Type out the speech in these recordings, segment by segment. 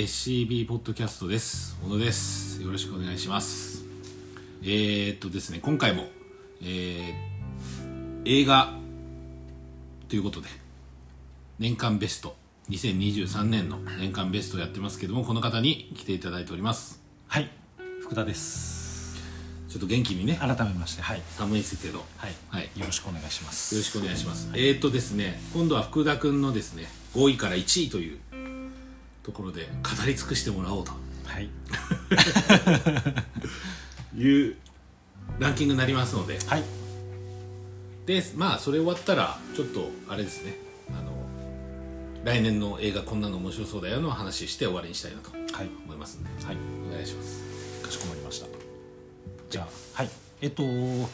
はい、SCB ポッドキャストです。小野です。よろしくお願いします。えー、っとですね、今回も、えー、映画ということで、年間ベスト、2023年の年間ベストをやってますけども、この方に来ていただいております。はい福田ですちょっと元気にね、改めましてはい寒いですけど、よはい、はいよろしくお願いしますろしくお願いします。えー、っとですね、今度は福田君のですね、5位から1位というところで語り尽くしてもらおうと。はい。いうランキングになりますので。はい。でまあそれ終わったらちょっとあれですね。あの来年の映画こんなの面白そうだよの話して終わりにしたいなとはい。思いますんで。はい。お願いします。かしこまりました。じゃあ。はい。えっと5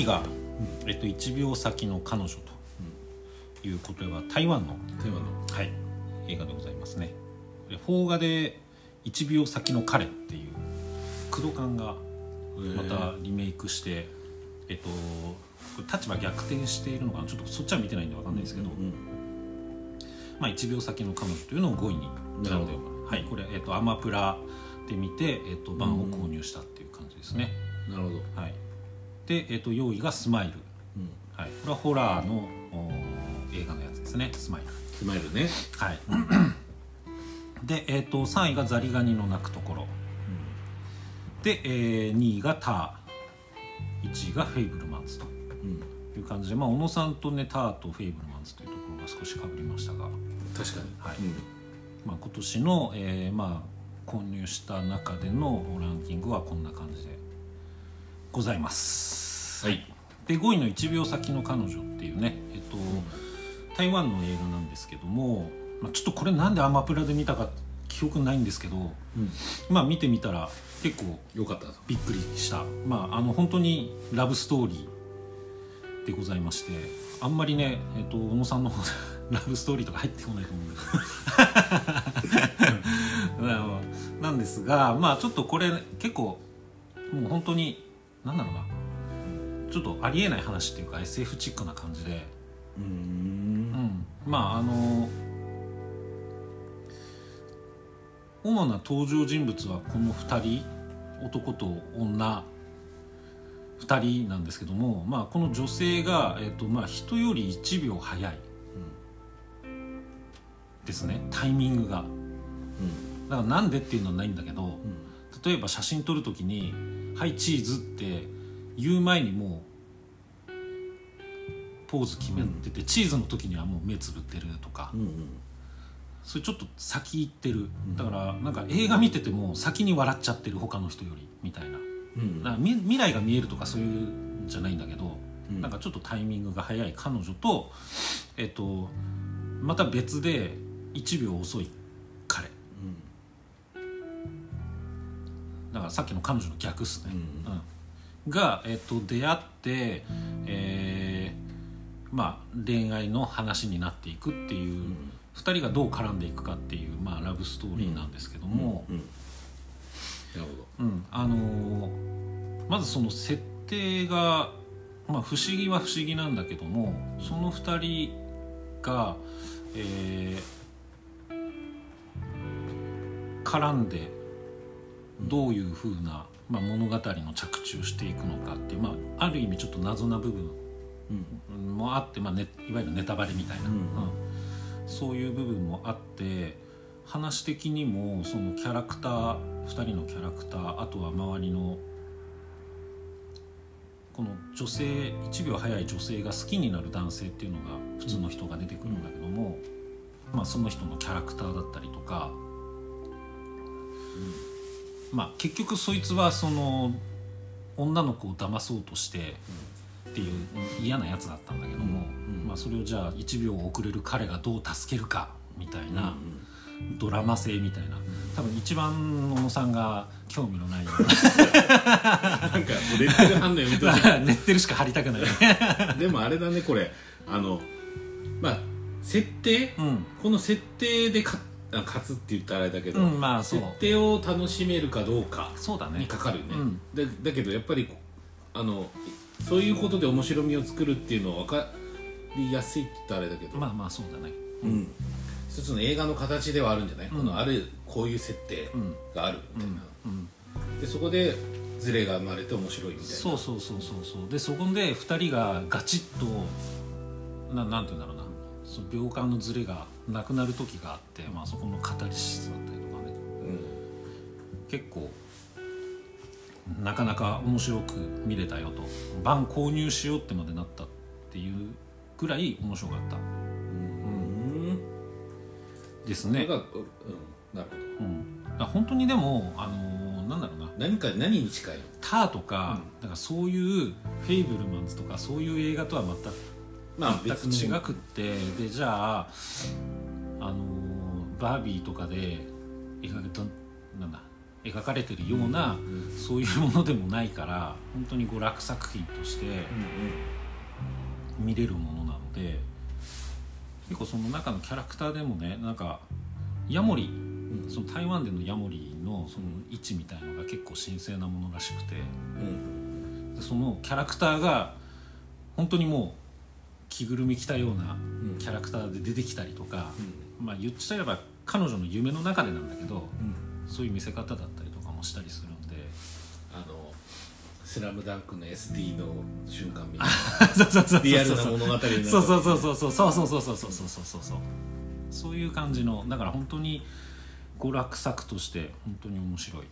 位が、えっと、1秒先の彼女ということは台湾の、テーマの。はい、映画でございますね。これ邦画で「1秒先の彼」っていう工藤館がまたリメイクして、えっと立場逆転しているのかな？ちょっとそっちは見てないんで分かんないですけど、うんまあ、1秒先の彼女というのを5位になるほど。はい、これ、えっとアマプラで見て、えっと版を購入したっていう感じですね、なるほど。はい、で、えっと4位が「スマイル」うん。はい、これはホラーのお映画のやつですね「スマイル」スマイルね。はい。で、えっと3位が「ザリガニの鳴くところ」で、えー2位が「ター」1位が「フェイブルマンズ」と。うんいう感じで、まあ、小野さんとね「ター」と「フェイブルマンズ」というところが少しかぶりましたが。確かに。はい。うん。まあ、今年の、えーまあ、購入した中でのランキングはこんな感じでございます。はい。で5位の「1秒先の彼女」っていうね、えっと、台湾の映画なんですけども、まあ、ちょっとこれなんでアマプラで見たか記憶ないんですけど、うん。まあ、見てみたら結構よかったとびっくりした、まあ、あの本当にラブストーリーでございましてあんまりね、えっと小野さんの方で ラブストーリーとか入ってこないと思うんだけど。な なんですがまあちょっとこれ結構もう本当になんだろうな。ちょっとありえない話っていうか SF チックな感じで、うん、まああの主な登場人物はこの2人男と女2人なんですけども、まあ、この女性が、えっとまあ、人より1秒早いですね。タイミングが。うん。だからなんでっていうのはないんだけどうん。例えば写真撮る時に「はいチーズ」って言う前にもうポーズ決めてて、チーズの時にはもう目つぶってるとか、うんうん。それちょっと先行ってる。だからなんか映画見てても先に笑っちゃってる他の人よりみたいな。うんだからみ未来が見えるとかそういうんじゃないんだけど、うん。なんかちょっとタイミングが早い彼女とえっとまた別で1秒遅い彼。だからさっきの彼女の逆っすね、うん。うん。が、えっと出会って、えーまあ、恋愛の話になっていくっていう、2人がどう絡んでいくかっていう、まあ、ラブストーリーなんですけども、うん。なるほど。うん。あのーまずその設定が、まあ、不思議は不思議なんだけどもその2人が、えー絡んでどういうふうな、まあ、物語の着地をしていくのかっていう、まあ、ある意味ちょっと謎な部分うんもあって、まあね、いわゆるネタバレみたいな、うん。うん。そういう部分もあって話的にもそのキャラクター2人のキャラクターあとは周りのこの女性1秒早い女性が好きになる男性っていうのが普通の人が出てくるんだけども、まあ、その人のキャラクターだったりとか、まあ、結局そいつはその女の子を騙そうとしてっていう嫌なやつだったんだけども、うん。まあ、それをじゃあ1秒遅れる彼がどう助けるかみたいなうんドラマ性みたいな。多分一番小野さんが興味のないような。んかもうレッテル反応やめとい。てなレッテルしか貼りたくない でもあれだねこれ。あのまあ設定、うん。この設定で勝つって言ったらあれだけど、うんまあ設定を楽しめるかどうかそうだね。にかかるよね、うん。だだけどやっぱりあのそういうことで面白みを作るっていうのは分かりやすいって言ったらあれだけど、まあまあそうだね。うん。一つの映画の形ではあるんじゃない、このあるこういう設定があるみたいな、でそこでズレが生まれて面白いみたいな。そうそうそうそうそう。でそこで2人がガチッとななんて言うんだろうな。その秒間のズレがなくなる時があって、まあ、そこのカタリシスだったりとかね。結構なかなか面白く見れたよと。版購入しようってまでなったっていうぐらい面白かった。うん。ですね。が、うん、なるほど。うん、本当にでも、あのーなんだろうな。何か何に近いの？ターとか,、だからそういうフェイブルマンズとかそういう映画とは全くまあ全く違くって。でじゃあ、あのーバービーとかで描かれなんだ描かれてるような、そういうものでもないから本当に娯楽作品として見れるものなので結構その中のキャラクターでもねなんかヤモリその台湾でのヤモリのその位置みたいのが結構神聖なものらしくてうんでそのキャラクターが本当にもう着ぐるみ着たようなキャラクターで出てきたりとか、まあ言っちゃえば彼女の夢の中でなんだけどそういう見せ方だったりとかもしたりするんで。あの「スラムダンクの SD の瞬間みたい そうそうそうそうなリアルな物語になるそうそうそうそうそうそうそうそうそうそうそうそう。そういう感じのだから本当に娯楽作として本当に面白い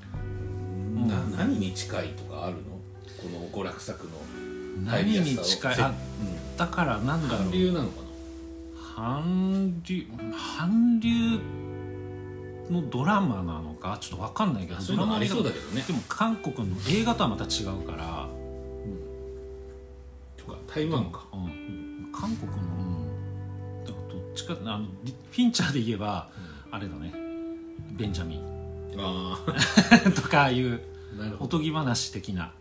な何に近いとかあるの？この娯楽作の。何に近い？せあだからなんだろう。韓流なのか韓流韓流のドラマなのかちょっと分かんないけどなそういうのもありそうだけどね。でも韓国の映画とはまた違うから、とか台湾か。うん、韓国の、うん、だからどっちかあのリフィンチャーで言えば、あれだね。ベンジャミン。あ とかいうあなるほど。おとぎ話的な、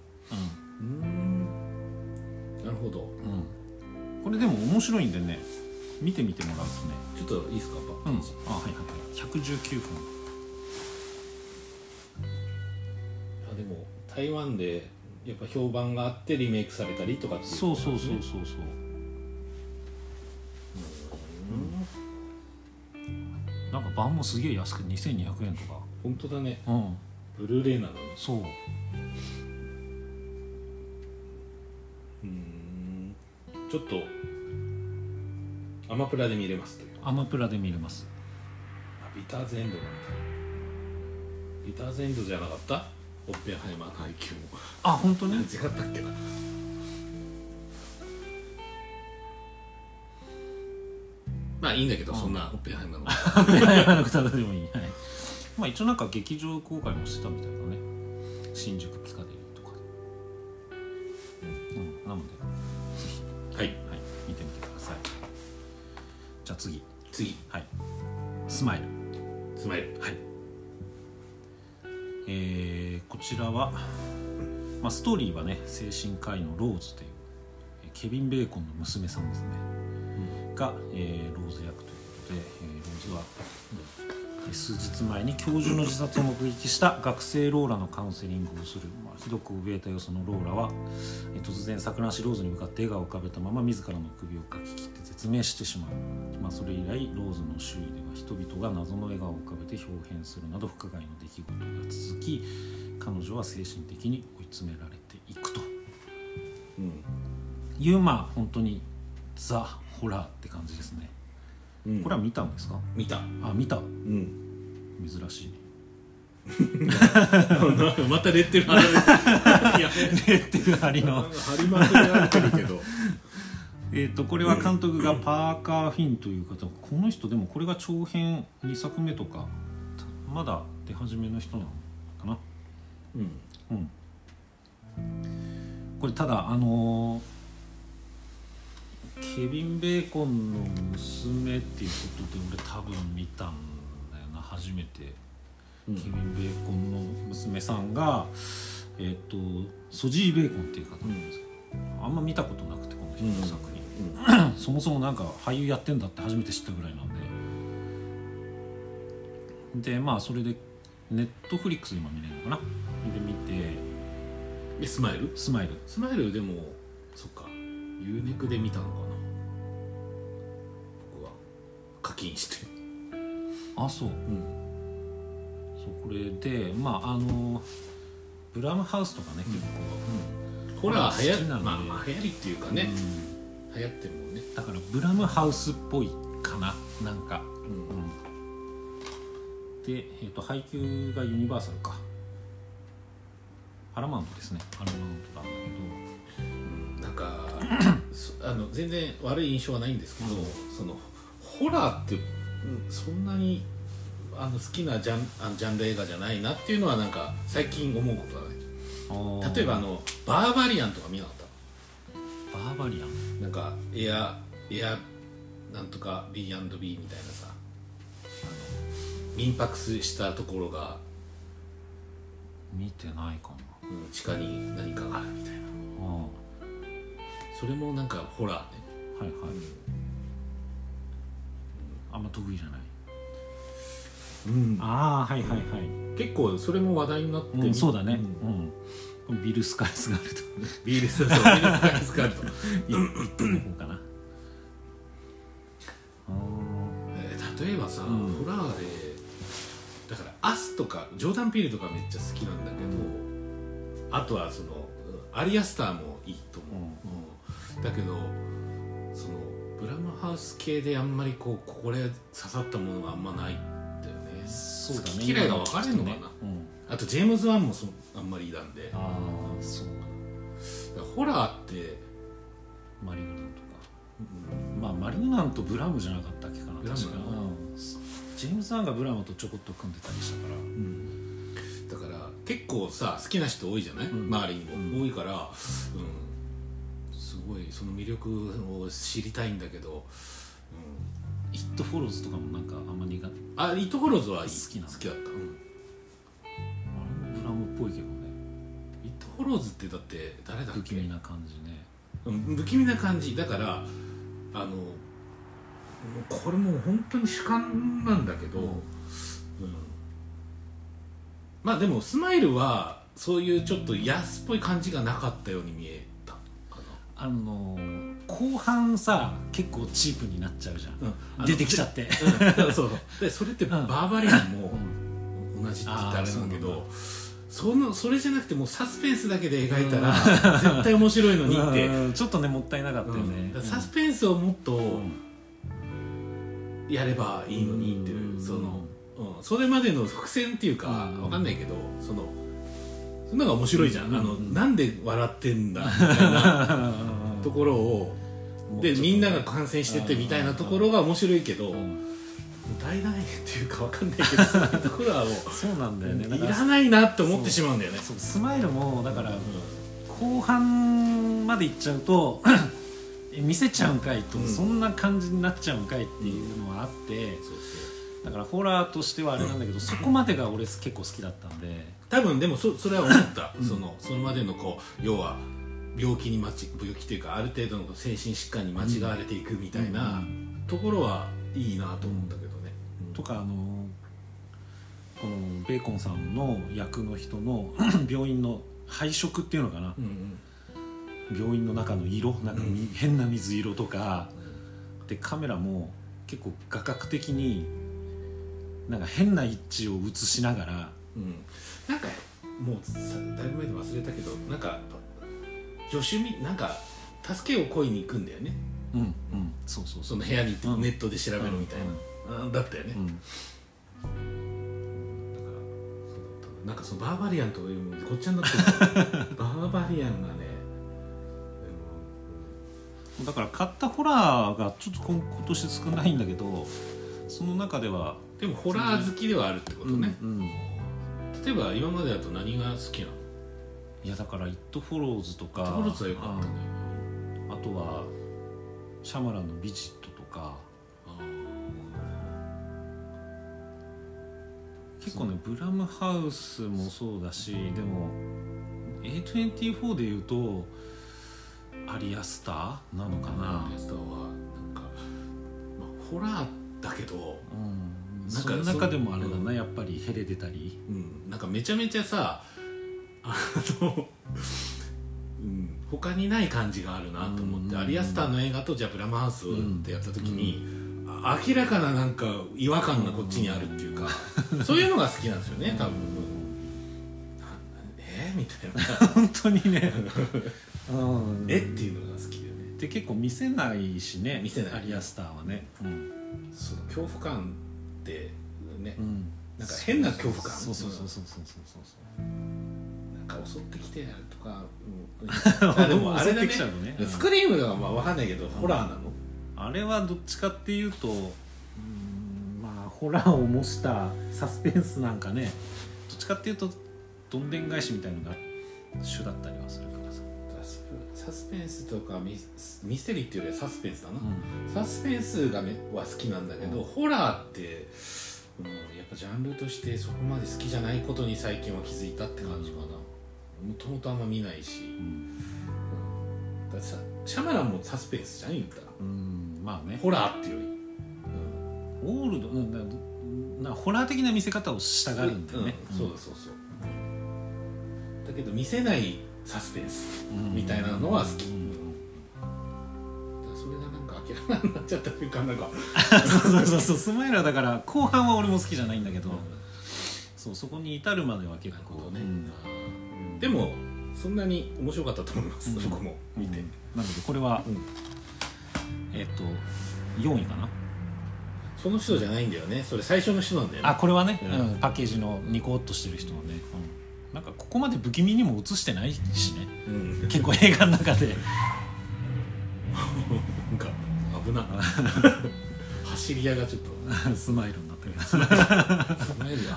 うん。なるほど。うん。うん、これでも面白いんでね見てみてもらうとね。ちょっといいですか？パッうん。ケージ、あはいはいはい119分。あでも台湾でやっぱ評判があってリメイクされたりとかっていそうそうそうことなんですねそうそう。なんか版もすげえ安くて2200円とか。本当だね。うん。ブルーレイなのに。そう。うん。ちょっとアマプラで見れますアマプラで見れます。あビターズエンドなんだ。ビターズエンドじゃなかった？オッペンハイマーの IQ も。あ本当に？違ったっけ？なまあいいんだけど、そんなオッペンハイマーの。あの方でもいい、はい、まあ一応なんか劇場公開もしてたみたいだね。新宿ピカデリーとか。でうん、なのではい。はい。見てみてください。じゃあ次。次。はい。スマイルスマイルはい。えーこちらは、まあ、ストーリーはね精神科医のローズというえーケビン・ベーコンの娘さんですね、が、えーローズ役ということで、えーローズは、えー数日前に教授の自殺を目撃した学生ローラのカウンセリングをする、まあ、ひどく怯えた様子のローラは、えー突然桜橋ローズに向かって笑顔を浮かべたまま自らの首をかき切って絶命してしまう、まあ、それ以来ローズの周囲では人々が謎の笑顔を浮かべて表変するなど不可解の出来事が続き彼女は精神的に追い詰められていくと。うん。いうまあ本当にザ・ホラーって感じですね。うん。これは見たんですか？見た。あ見た。うん。珍しいね。またレッテル貼られて レッテル貼りの。貼りまくりられてるけどえーとこれは監督がパーカー・フィンという方この人でもこれが長編2作目とかまだ出始めの人なのかな？うん。うん。これただあのーケビン・ベーコンの娘っていうことで俺多分見たんだよな初めて、うん。ケビン・ベーコンの娘さんがえっ、とソジー・ベーコンっていう方なんですけど、あんま見たことなくてこの人の作品、そもそもなんか俳優やってんだって初めて知ったぐらいなんで。でまあそれでネットフリックス今見れるのかな？で見て。えスマイル？スマイル。スマイルでもそっか。U ネクで見たのかな？僕は。課金して。あそう。うん。そうこれでまああのブラムハウスとかね、結構ホラー流行まあまあ流行りっていうか構、ね、うん流行ってるもんね。だからブラムハウスっぽいかな。なんか、うん。うん。で、えー、と配給がユニバーサルか。パラマウントですね。パラマウントなんだけど。なんか そあの全然悪い印象はないんですけど、そのホラーって、うんそんなにあの好きなジャンあのジャンル映画じゃないなっていうのはなんか最近思うことだねあー。例えばあのバーバリアンとか見なかった？バーバリアン？なんかエアエアなんとか B&B みたいなさ。あの民泊したところが、見てないかうん地下に何かがあるみたいな。なあ。それもなんかホラーね。いはい、あんま得意じゃない？うん。ああはいはいはい、結構それも話題になってうん、そうだね、ううんビル・スカイスがあるとビールスそうビールスカイスカールと、一個の方かな。あえー例えばさ、うん。ホラーでだから「アス」とかジョーダン・ピールとかめっちゃ好きなんだけど、あとはそのうんアリアスターもいいと思う、うん。だけどそのブラムハウス系であんまりこうこれ刺さったものがあんまないんだよね。ーそうだね。好き嫌いが分かれるのかな、うん、あとジェームズ・ワンもそあんまりいらんで。ああそうらホラーって、マリグナントか。うん。まあマリグナントブラムじゃなかったっけかな。ブラム確か。うん。ジェームズ・ワンがブラムとちょこっと組んでたりしたから。だから結構さ好きな人多いじゃない、うん。周りにも、うん。多いから、うん、すごいその魅力を知りたいんだけど、イット・フォローズとかもなんかあんま苦手。うん、あイット・フォローズはいい。好きなの好きだった、うん、ムっぽいけどね。イット・フォローズってだって誰だっけ？不気味な感じね。うん不気味な感じ。だからあのこれもう本当に主観なんだけど、うん。うん。まあでもスマイルはそういうちょっと安っぽい感じがなかったように見えた。かあのー後半さ結構チープになっちゃうじゃん、な、うん。出てきちゃって。うん。そう。でそれってバーバリアンも同じって言ったらあれなんだけどそのそれじゃなくてもうサスペンスだけで描いたら絶対面白いのにって、うん。ちょっとねもったいなかったようん。ねだ、からサスペンスをもっとうん。やればいいのにっていう、うん。その、うん、それまでの伏線っていうか、うん。わかんないけどそのそんなのが面白いじゃん、うん。あのなんで笑ってんだみたいなところをでみんなが感染しててみたいなところが面白いけど、うん大団円っていうかわかんないけどそういうところはもうそうなんだよね。だいかららないなって思ってしまうんだよね。そう。スマイルもだから後半までいっちゃうと え見せちゃうんかいと、うん。そんな感じになっちゃうんかいっていうのはあって、そうそう。だからホラーとしてはあれなんだけど、そこまでが俺結構好きだったんで。多分でもそそれは思った、そのそれまでのこう要は病気に間ち病気っていうかある程度の精神疾患に間違われていくみたいなところはいいなと思ったけど。ね、とかあのこのベーコンさんの役の人の 病院の配色っていうのかな。うんうん。病院の中の色なんかみ、うん。変な水色とか。でカメラも結構画角的になんか変な位置を映しながらうん、なんかもうさだいぶ前で忘れたけどなんか助手みなんか助けを恋に行くんだよね。うんうん。そうそうその部屋に行ってうん。ネットで調べるみたいな、あだったよね、うん。だからそうなんかそのバーバリアンというのごっちゃになってる バーバリアンがねだから買ったホラーがちょっと今今年少ないんだけどその中ではでもホラー好きではあるってことね、うんうん。例えば今までだと何が好きなの？いやだから「イット・フォローズ」とかトロツは良かったね。あとはシャマランの「ビジ結構ねブラムハウスもそうだしでも A24 でいうとアリアスターなのかな。ー、レスターはなんか、まあ、ホラーだけど、うん、なんかその中でもあれだうん。なやっぱりヘレデタリうん、なんかめちゃめちゃさあの、うん、他にない感じがあるなと思って、うん。アリアスターの映画とじゃあブラムハウスってやった時に、ああ明らかななんか違和感がこっちにあるっていうか そういうのが好きなんですよね多分。え？みたいな。本当にね。うん。え？っていうのが好きでね。で結構見せないしね見せない。アリアスターはね。うん、その恐怖感ってね、うん、なんか変な恐怖感。そうそうそうそうそうそうそう。なんか襲ってきてやるとか、うん、あでもあれだね。ね。うん。スクリームがまあ分かんないけど、ホラーなの？あれはどっちかっていうとうんまあホラーを模したサスペンスなんかね。どっちかっていうとどんでん返しみたいのが主だったりはするからさ、サスペンスとかミスミステリーっていうよりはサスペンスだな、うん。サスペンスがめは好きなんだけど、ホラーって、うん、やっぱジャンルとしてそこまで好きじゃないことに最近は気づいたって感じかな。もともとあんま見ないし、うん。だってさシャマランもサスペンスじゃん言ったら。うんまあね。ホラーっていうより、オールドなんだなホラー的な見せ方をしたがるんだよね、うんそうだそうそう。だけど見せないサスペンスみたいなのは好き、うん。それがなんか明らかになっちゃったというかなんか、そうそうそうスマイルはだから後半は俺も好きじゃないんだけど、そうそこに至るまでは結構。ね。うん。でもそんなに面白かったと思います、うん。僕も見て、うん。なのでこれは、うんえっ、と4位かな？その人じゃないんだよね。それ最初の人なんだよね。あこれはね、うん。うん。パッケージのニコッとしてる人はね、うん。なんかここまで不気味にも映してないしね。うん、結構映画の中で。なんか危な。走り屋がちょっと。スマイルになってるスマイル危ない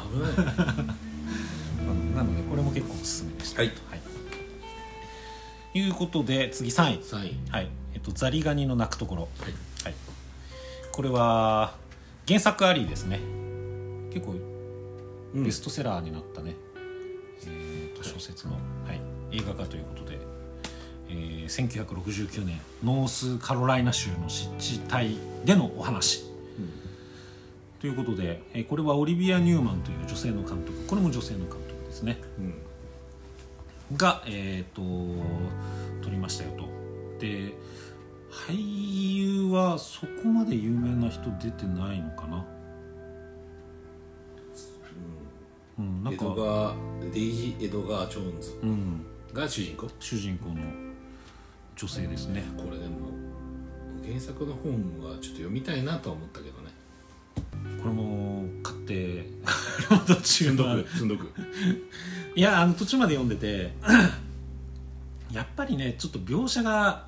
うん なのでこれも結構おすすめでした。はい。い。うことで次3位。3位。はいえっとザリガニの鳴くところ。はい。はい、これは原作ありですね。結構うん。ベストセラーになったね、えーと小説の、はい、映画化ということで、えー1969年ノースカロライナ州の湿地帯でのお話。ということで、えーこれはオリビア・ニューマンという女性の監督。これも女性の監督ですね。うん。が、えー、と撮りましたよと。で俳優はそこまで有名な人出てないのかな？うん。なんか。エドガーデイジー・エドガー・ジョーンズ。うん。が主人公？主人公の女性ですね。これでも原作の本はちょっと読みたいなとは思ったけどね。これも買って途中 積んどはく 積んどく。いやあの途中まで読んでてやっぱりねちょっと描写が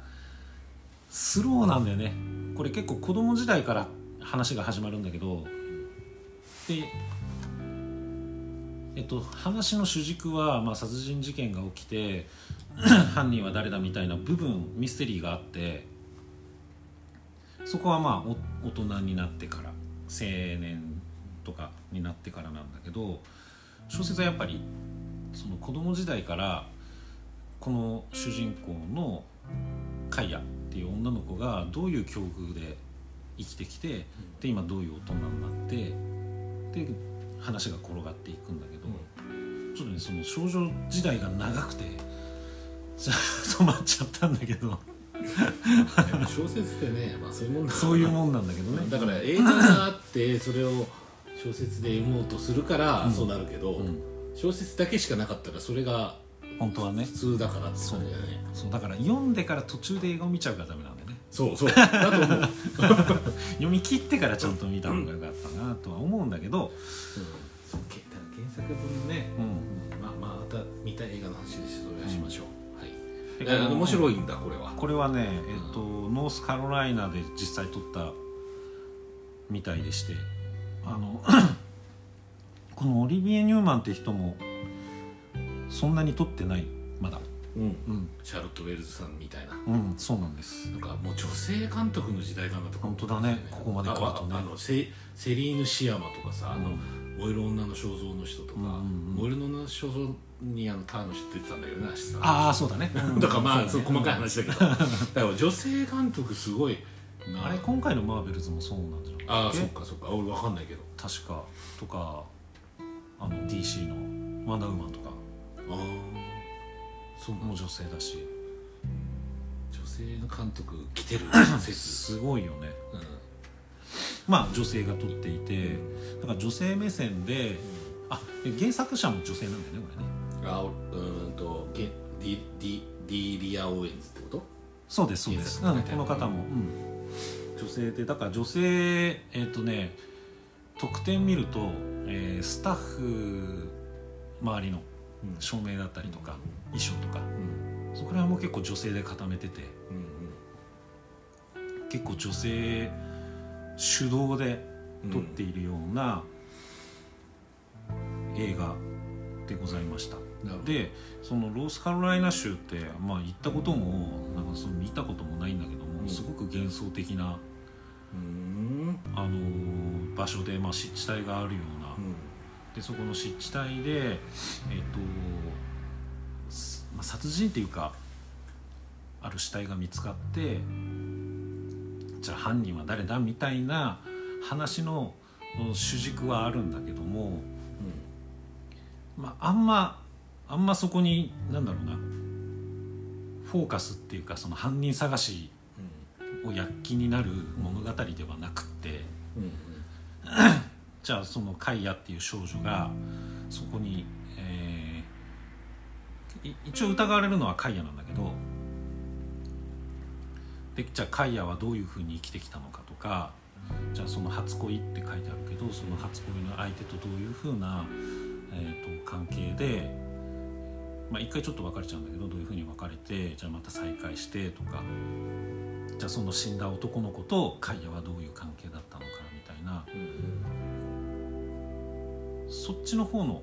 スローなんだよね。これ結構子供時代から話が始まるんだけど。でえっと話の主軸は、まあ、殺人事件が起きて 犯人は誰だみたいな部分ミステリーがあって。そこはまあ大人になってから青年とかになってからなんだけど小説はやっぱりその子供時代からこの主人公のカイヤっていう女の子がどういう境遇で生きてきてで今どういう大人になってで話が転がっていくんだけど、ちょっとねその少女時代が長くてじゃ 止まっちゃったんだけど。小説ってね、まあ、そういうもんそういうもんなんだけどね。だから映画があってそれを小説で読もうとするからそうなるけど、うん。小説だけしかなかったらそれが本当はね。普通だからってそう感じだよね。そう。だから読んでから途中で映画を見ちゃうからダメなんだよね。そうそう。だと思う、読み切ってからちゃんと見た方がよかったなとは思うんだけど、そうけだから原作本ね、うん、まあまあまた見たい映画の話ですそれはしましょう、はい。でだから面白いんだこれは。これはね、えっとノースカロライナで実際撮ったみたいでして。あの このオリビエ・ニューマンって人もそんなに撮ってないまだ。うん。うん、シャーロット・ウェルズさんみたいな。うん、そうなんです。なんかもう女性監督の時代かなとか。本当だね。ここまで来るとね。あああのセセリーヌ・シアマとかさ、あの燃える女の肖像の人とか、うんうんうん。燃える女の肖像にあのターの人出てたんだけどなさああそうだね。だからまあそだね。そうう細かい話だけど。だから女性監督すごいな。あれ今回のマーベルズもそうなんじゃない？ああそっえかそっか。俺わかんないけど。確か。とかあの DC の「ワンダーウーマン」とかああそうも女性だし。女性の監督来てる。説、すごいよね。うん、まあ女性が撮っていてだから女性目線であで原作者も女性なんだよねこれね。あうーんとディディディーリア・オーエンズってこと？そうですそうです、うこの方も、うん、女性でだから女性えっ、とね特典見ると、えースタッフ周りのうん。照明だったりとか衣装とか。うん。そこら辺も結構女性で固めてて。うん結構女性主導で撮っているような映画でございました、でそのロースカロライナ州ってまあ行ったこともなんかその見たこともないんだけども、うん。すごく幻想的な、うん。あのー場所で、まあ、湿地帯があるような、うんでそこの湿地帯でえっ、と、すまあ、殺人っていうかある死体が見つかってじゃあ犯人は誰だみたいな話のうん主軸はあるんだけども、まあ、あんまあんまそこになんだろうなフォーカスっていうかその犯人探しを躍起になる物語ではなくってうんうんじゃあそのカイヤっていう少女がそこに、えー一応疑われるのはカイヤなんだけどでじゃあカイヤはどういうふうに生きてきたのかとかじゃあその初恋って書いてあるけどその初恋の相手とどういうふうな、えー、と関係で、まあ、一回ちょっと別れちゃうんだけどどういうふうに別れてじゃあまた再会してとかじゃあその死んだ男の子とカイヤはどういう関係だったのかみたいなそっちの方の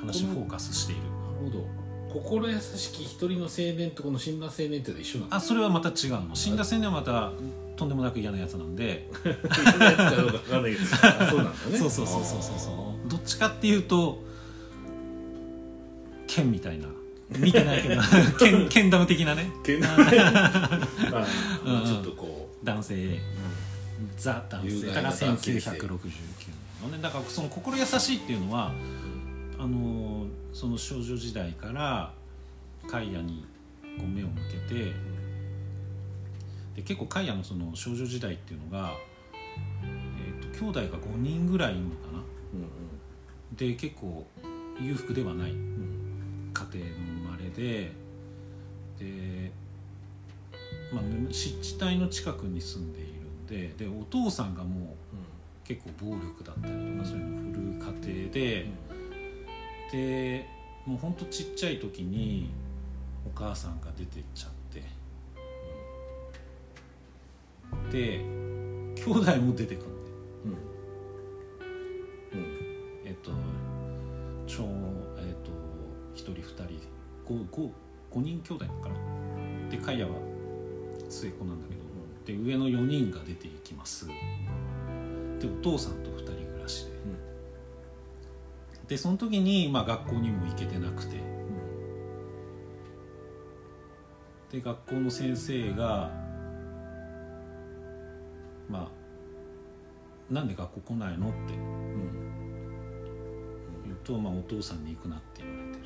話フォーカスしている。なるほど。心優しき一人の青年とこの死んだ青年って一緒なのあそれはまた違うの。死んだ青年はまたとんでもなく嫌なやつなんで。嫌なやつかどうか分かんないけど。そうなんだね。そうそうそうそうそうどっちかっていうと剣みたいな。見てないけど。剣剣ダム的なね。剣。ダム、まあ、ちょっとこう。男性、うん、ザ男性。だから1960のね。だからその心優しいっていうのはあのその少女時代からカイアにこう目を向けてで結構カイアのその少女時代っていうのが、えーと、兄弟が5人ぐらいいるのかな、うんうん、で結構裕福ではない、家庭の生まれでで、まあ、湿地帯の近くに住んでいるんででお父さんがもう結構暴力だったりとかそういうのを振る家庭で、でもうほんとちっちゃい時にお母さんが出てっちゃって。で兄弟も出てくるん。でうん。うん。えっとちょえっと1人2人。5, 5, 5人兄弟かな。でカイヤは末っ子なんだけど。で上の4人が出ていきますでお父さんと2人暮らしで。でその時に、まあ、学校にも行けてなくて。で学校の先生がまあなんで学校来ないのってうん。言うと、まあ、お父さんに行くなって言われてる。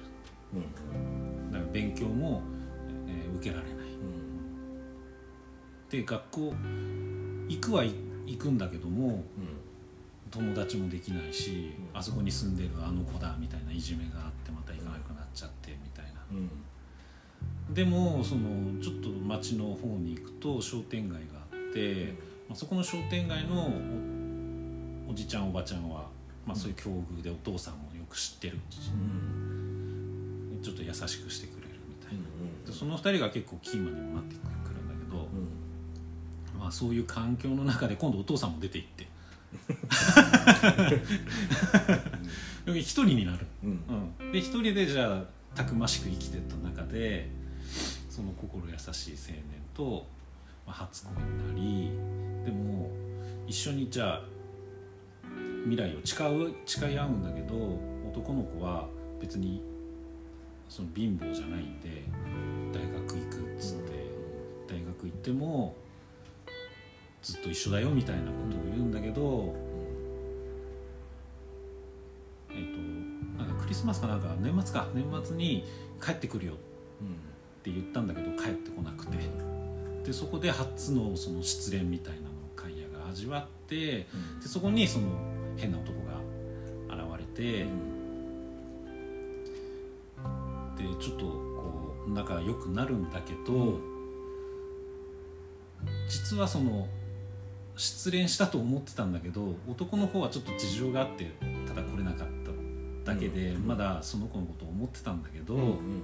うん。だから勉強も、えー受けられない。うん。で学校行くはい行くんだけども友達もできないし、うん。あそこに住んでるあの子だみたいないじめがあってまた行かなくなっちゃってみたいな。うん。でもそのちょっと町の方に行くと商店街があって、まあ、そこの商店街のおおじちゃんおばちゃんは、まあ、そういう境遇でお父さんもよく知ってるしうん。ちょっと優しくしてくれるみたいな。うんでその2人が結構キーマンにもなってくるんだけど、うんまあ、そういう環境の中で今度お父さんも出て行って。一人になる、うん。うん、で一人でじゃあたくましく生きてった中でその心優しい青年と、まあ、初恋になりでも一緒にじゃあ未来を誓う誓い合うんだけど男の子は別にその貧乏じゃないんで大学行くっつって大学行ってもずっと一緒だよみたいなことを言うんだけど、えっ、となんかクリスマスかなんか年末か年末に帰ってくるよって言ったんだけど帰ってこなくて。でそこで初のその失恋みたいなのをカイヤが味わってうん。でそこにその変な男が現れて、でちょっとこう仲良くなるんだけど、うん実はその失恋したと思ってたんだけど男の方はちょっと事情があってただ来れなかっただけで、うんまだその子のことを思ってたんだけど、うん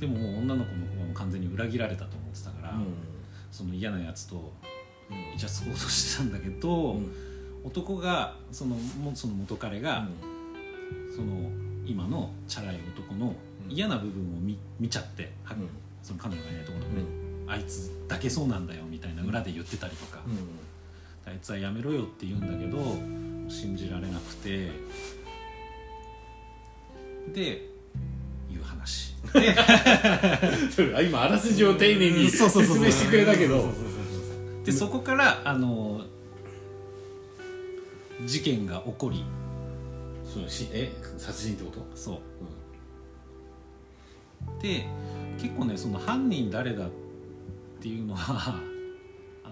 でももう女の子の方は完全に裏切られたと思ってたから、その嫌なやつとうん。イチャつこうとしてたんだけど、うん。男がそのもその元彼が、その今のチャラい男のうん。嫌な部分を見見ちゃって、はうん。その彼女がいないところで、うん。あいつだけそうなんだよみたいな裏で言ってたりとか、あいつはやめろよって言うんだけど信じられなくて。でいう話。今あらすじを丁寧に説明してくれたけど。でそこからあの事件が起こり。そのしえ殺人ってこと？そう。で結構ねその犯人誰だっていうのはあ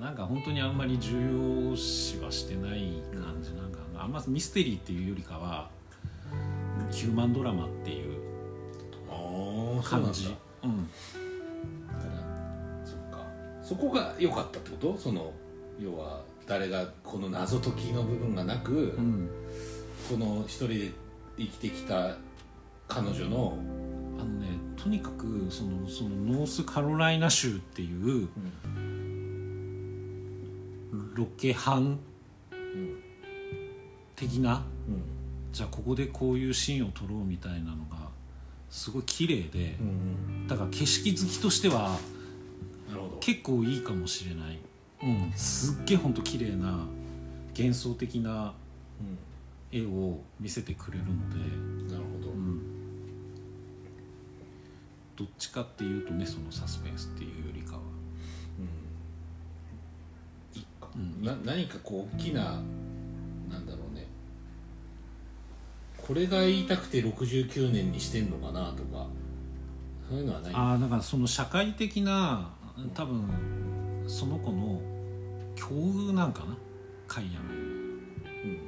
なんか本当にあんまり重要視はしてない感じ。なんかなあんまミステリーっていうよりかはヒューマンドラマっていう感じ。うんそっか。そこが良かったってこと？その要は誰がこの謎解きの部分がなく、うん。この一人で生きてきた彼女の、あのねとにかくそのそのノースカロライナ州っていうロケハン？うん的な？うん。じゃあここでこういうシーンを撮ろうみたいなのがすごい綺麗で、うんだから景色好きとしては結構いいかもしれない、うん、すっげえほんと綺麗な幻想的な絵を見せてくれるので、うんなるほど、うん、どっちかっていうとねそのサスペンスっていうよりかは、うん。な何かこう大きななんだろうね。これが言いたくて69年にしてんのかなとかそういうのはない。ああだからその社会的な多分その子の境遇なんかな。カイヤの。うん。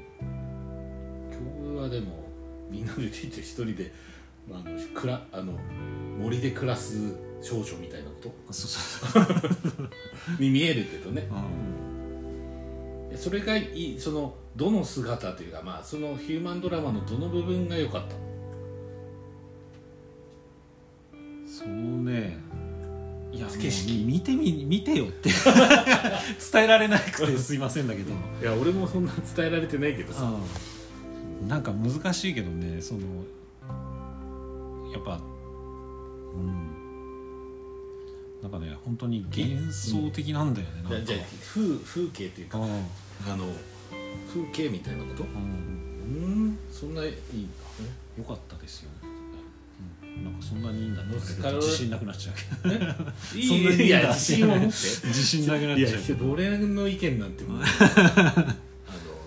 境遇はでもみんなで出て一人であのくらあの森で暮らす少女みたいなこと？そうそう。に見えるけどね。うんそれがいいそのどの姿というかまあそのヒューマンドラマのどの部分が良かった？のそうね。いや景色。見てみ見てよって。伝えられなくてすいませんだけど、いや俺もそんな伝えられてないけどさ、うん、なんか難しいけどねそのやっぱうんなんかね本当に幻想的なんだよね、なんか。じゃあ風風景というかうん。あの風景みたいなこと？うん。うん。そんないい？んだよかったですよ、うん、なんかそんなにいいんだって自信なくなっちゃうけど。ねいそんなにいいや自信を持って。自信なくなっちゃうけど。俺の意見なんてもう。あの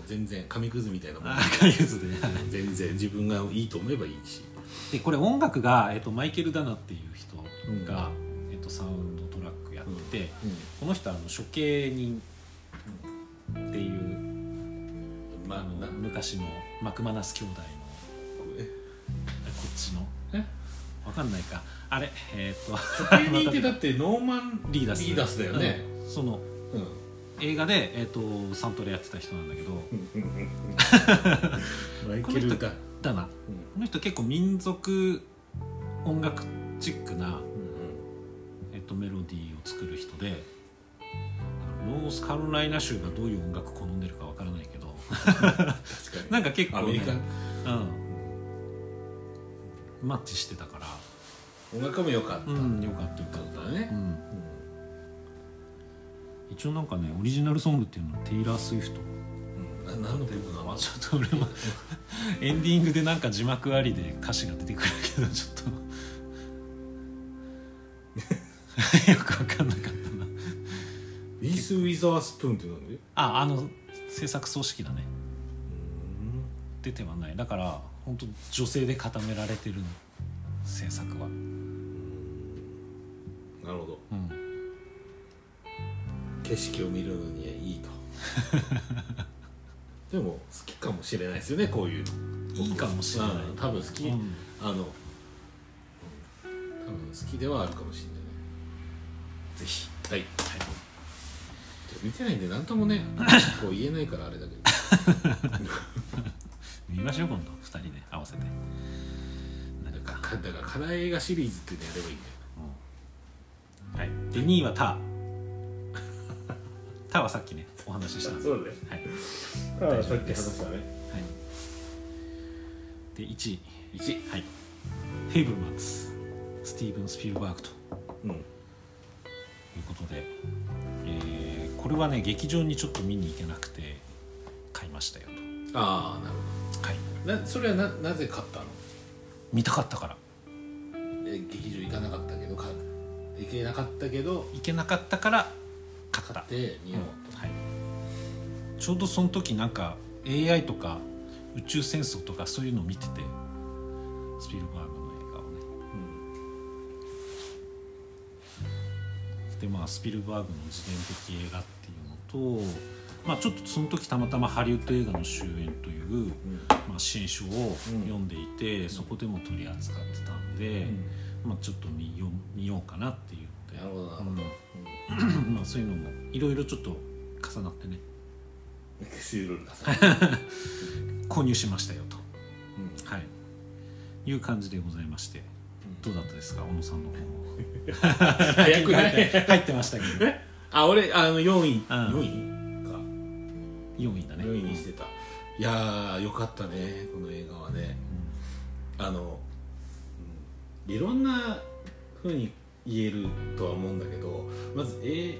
全然紙くずみたいなもん。あかゆずで。全然自分がいいと思えばいいし。でこれ音楽が、えっと、マイケル・ダナっていう人が、えっと、サウンドトラックやってて、この人はあの処刑人っていう、あのまあな昔のマクマナス兄弟のえ？こっちの。え？わかんないか。あれえっと処刑人ってだって ノーマンリーダスリーダスだよね、うん。そのうん。映画で、えっとサントラやってた人なんだけど。マイケルだ、ダナこの人結構民族音楽チックな、と、メロディーを作る人でノースカロライナ州がどういう音楽好んでるかわからないけど。なんか結構、ね、アメリカ。うん、マッチしてたから。音楽も良かった、うんよかったよかった。だね。うん、一応なんかねオリジナルソングっていうのはテイラー・スウィフト。うん。な何の曲なの？ちょっと俺も エンディングでなんか字幕ありで歌詞が出てくるけどちょっと よくわかんなかったな。イース・ウィザースプーンってなんでああの制作葬式だね。出てはない。だから本当女性で固められてる制作は。なるほど。うん。景色を見るのにはいいと。でも好きかもしれないですよねこういうの。いいかもしれない。うん多分好き、うん。あの多分好きではあるかもしれない。ねぜひ。はい、はい、見てないんで何ともね こう言えないからあれだけど。見ましょう今度。2人で合わせて。なんかか。だから課題映画シリーズっていうのやればいいんだよ。はい。で2位はタ タはさっきねお話しした。んですそうだね。はい、さっき話したね。はい、で1位。1はい。フェイブルマンズスティーブン・スピルバーグと。うんいうことで、えーこれはね劇場にちょっと見に行けなくて買いましたよああなるとはい。ほどなそれはななぜ買ったの？見たかったから。え劇場行かなかったけどか行けなかったけど行けなかったから買った。で見ようと、はい、ちょうどその時なんか AI とか宇宙戦争とかそういうのを見ててスピルバーグでまあスピルバーグの自伝的映画っていうのとまあちょっとその時たまたまハリウッド映画の終焉という、うん。まあ、支援書を読んでいて、そこでも取り扱ってたんで、まあ、ちょっと見よ見ようかなっていうなるほどなるほど、うん。まあそういうのもいろいろちょっと重なってね。購入しましたよと、うん。はい、いう感じでございまして、どうだったですか小野さんの方くない 入ってましたけど。あ俺あの4位、ん。4位？か。4位だね。4位にしてた。いやーよかったねこの映画はね。あの、うん。いろんなふうに言えるとは思うんだけどまず、え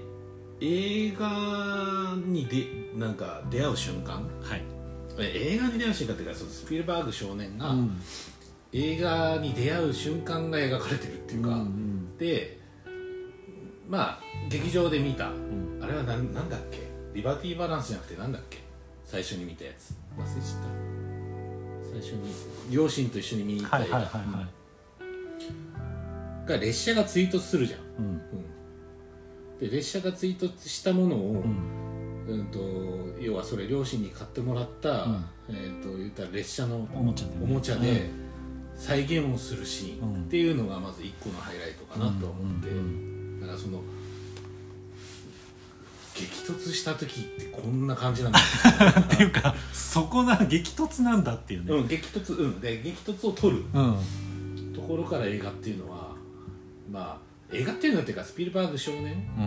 映画にでなんか出会う瞬間？はい、え映画に出会う瞬間っていうかそのスピルバーグ少年が、うん映画に出会う瞬間が描かれてるっていうか、うんうん。でまあ劇場で見た、ん。あれはなんなんだっけ？リバティバランスじゃなくてなんだっけ？最初に見たやつ。忘れちゃった。最初に両親と一緒に見に行った映画、はいはいはいはい。が列車が追突するじゃん、うん。うん。で列車が追突したものを、うん。うんと要はそれ両親に買ってもらった、ん。えー、と言ったら列車のおもちゃでね。おもちゃで再現をするシーうん。ンっていうのがまず一個のハイライトかなと思って、うんだからその激突した時ってこんな感じなんだうん っていうかそこな激突なんだっていうね。うん激突うん。で激突を取るうん。ところから映画っていうのはまあ映画っていうのはっていうかスピルバーグ少年、うん。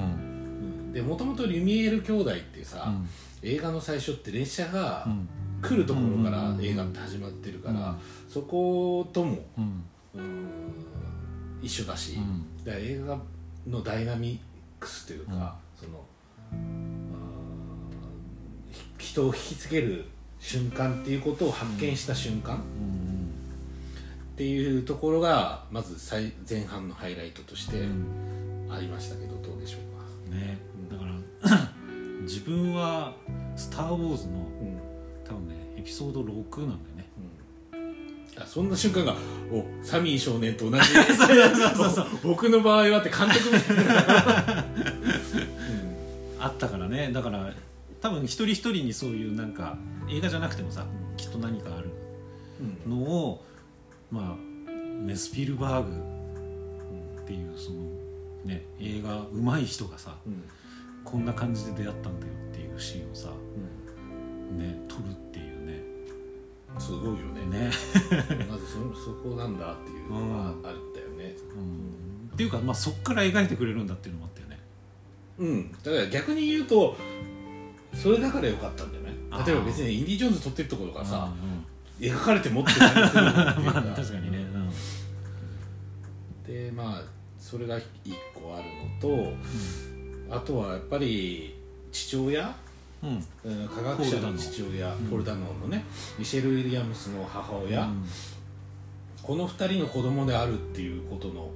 うん、でもともとリュミエール兄弟ってさ、うん。映画の最初って列車がうん来るところからうん映画って始まってるから、うん。そことも一緒だし、うん。だから映画のダイナミクスというか、その人を引きつける瞬間っていうことを発見した瞬間っうん。ていうところがまず最前半のハイライトとしてうん。ありましたけどどうでしょうか、ね。だから 自分は「スター・ウォーズ」のピソード6なんだよね。うん、あそんな瞬間がおサミー少年と同じ。僕の場合はって監督みたいな、あったからね。だから多分一人一人にそういうなんか映画じゃなくてもさきっと何かあるうん。のをまあねスピルバーグっていうそのね映画うまい人がさうん。こんな感じで出会ったんだよっていうシーンをさうん。ね撮るっていうねすごいよね。ね、まずそそこなんだっていうのがあったよね。うん、っていうかまあそっから描いてくれるんだっていうのもあったよね。うん。だから逆に言うとそれだからよかったんだよね。例えば別にインディ・ジョーンズ撮ってるところがさうん描かれてもって感じするっていううんまあか確かにね、でまあそれが一個あるのとあとはやっぱり父親うん。科学者の父親ポール・ダノンのねミシェル・ウィリアムスの母親、うん。この2人の子供であるっていうことの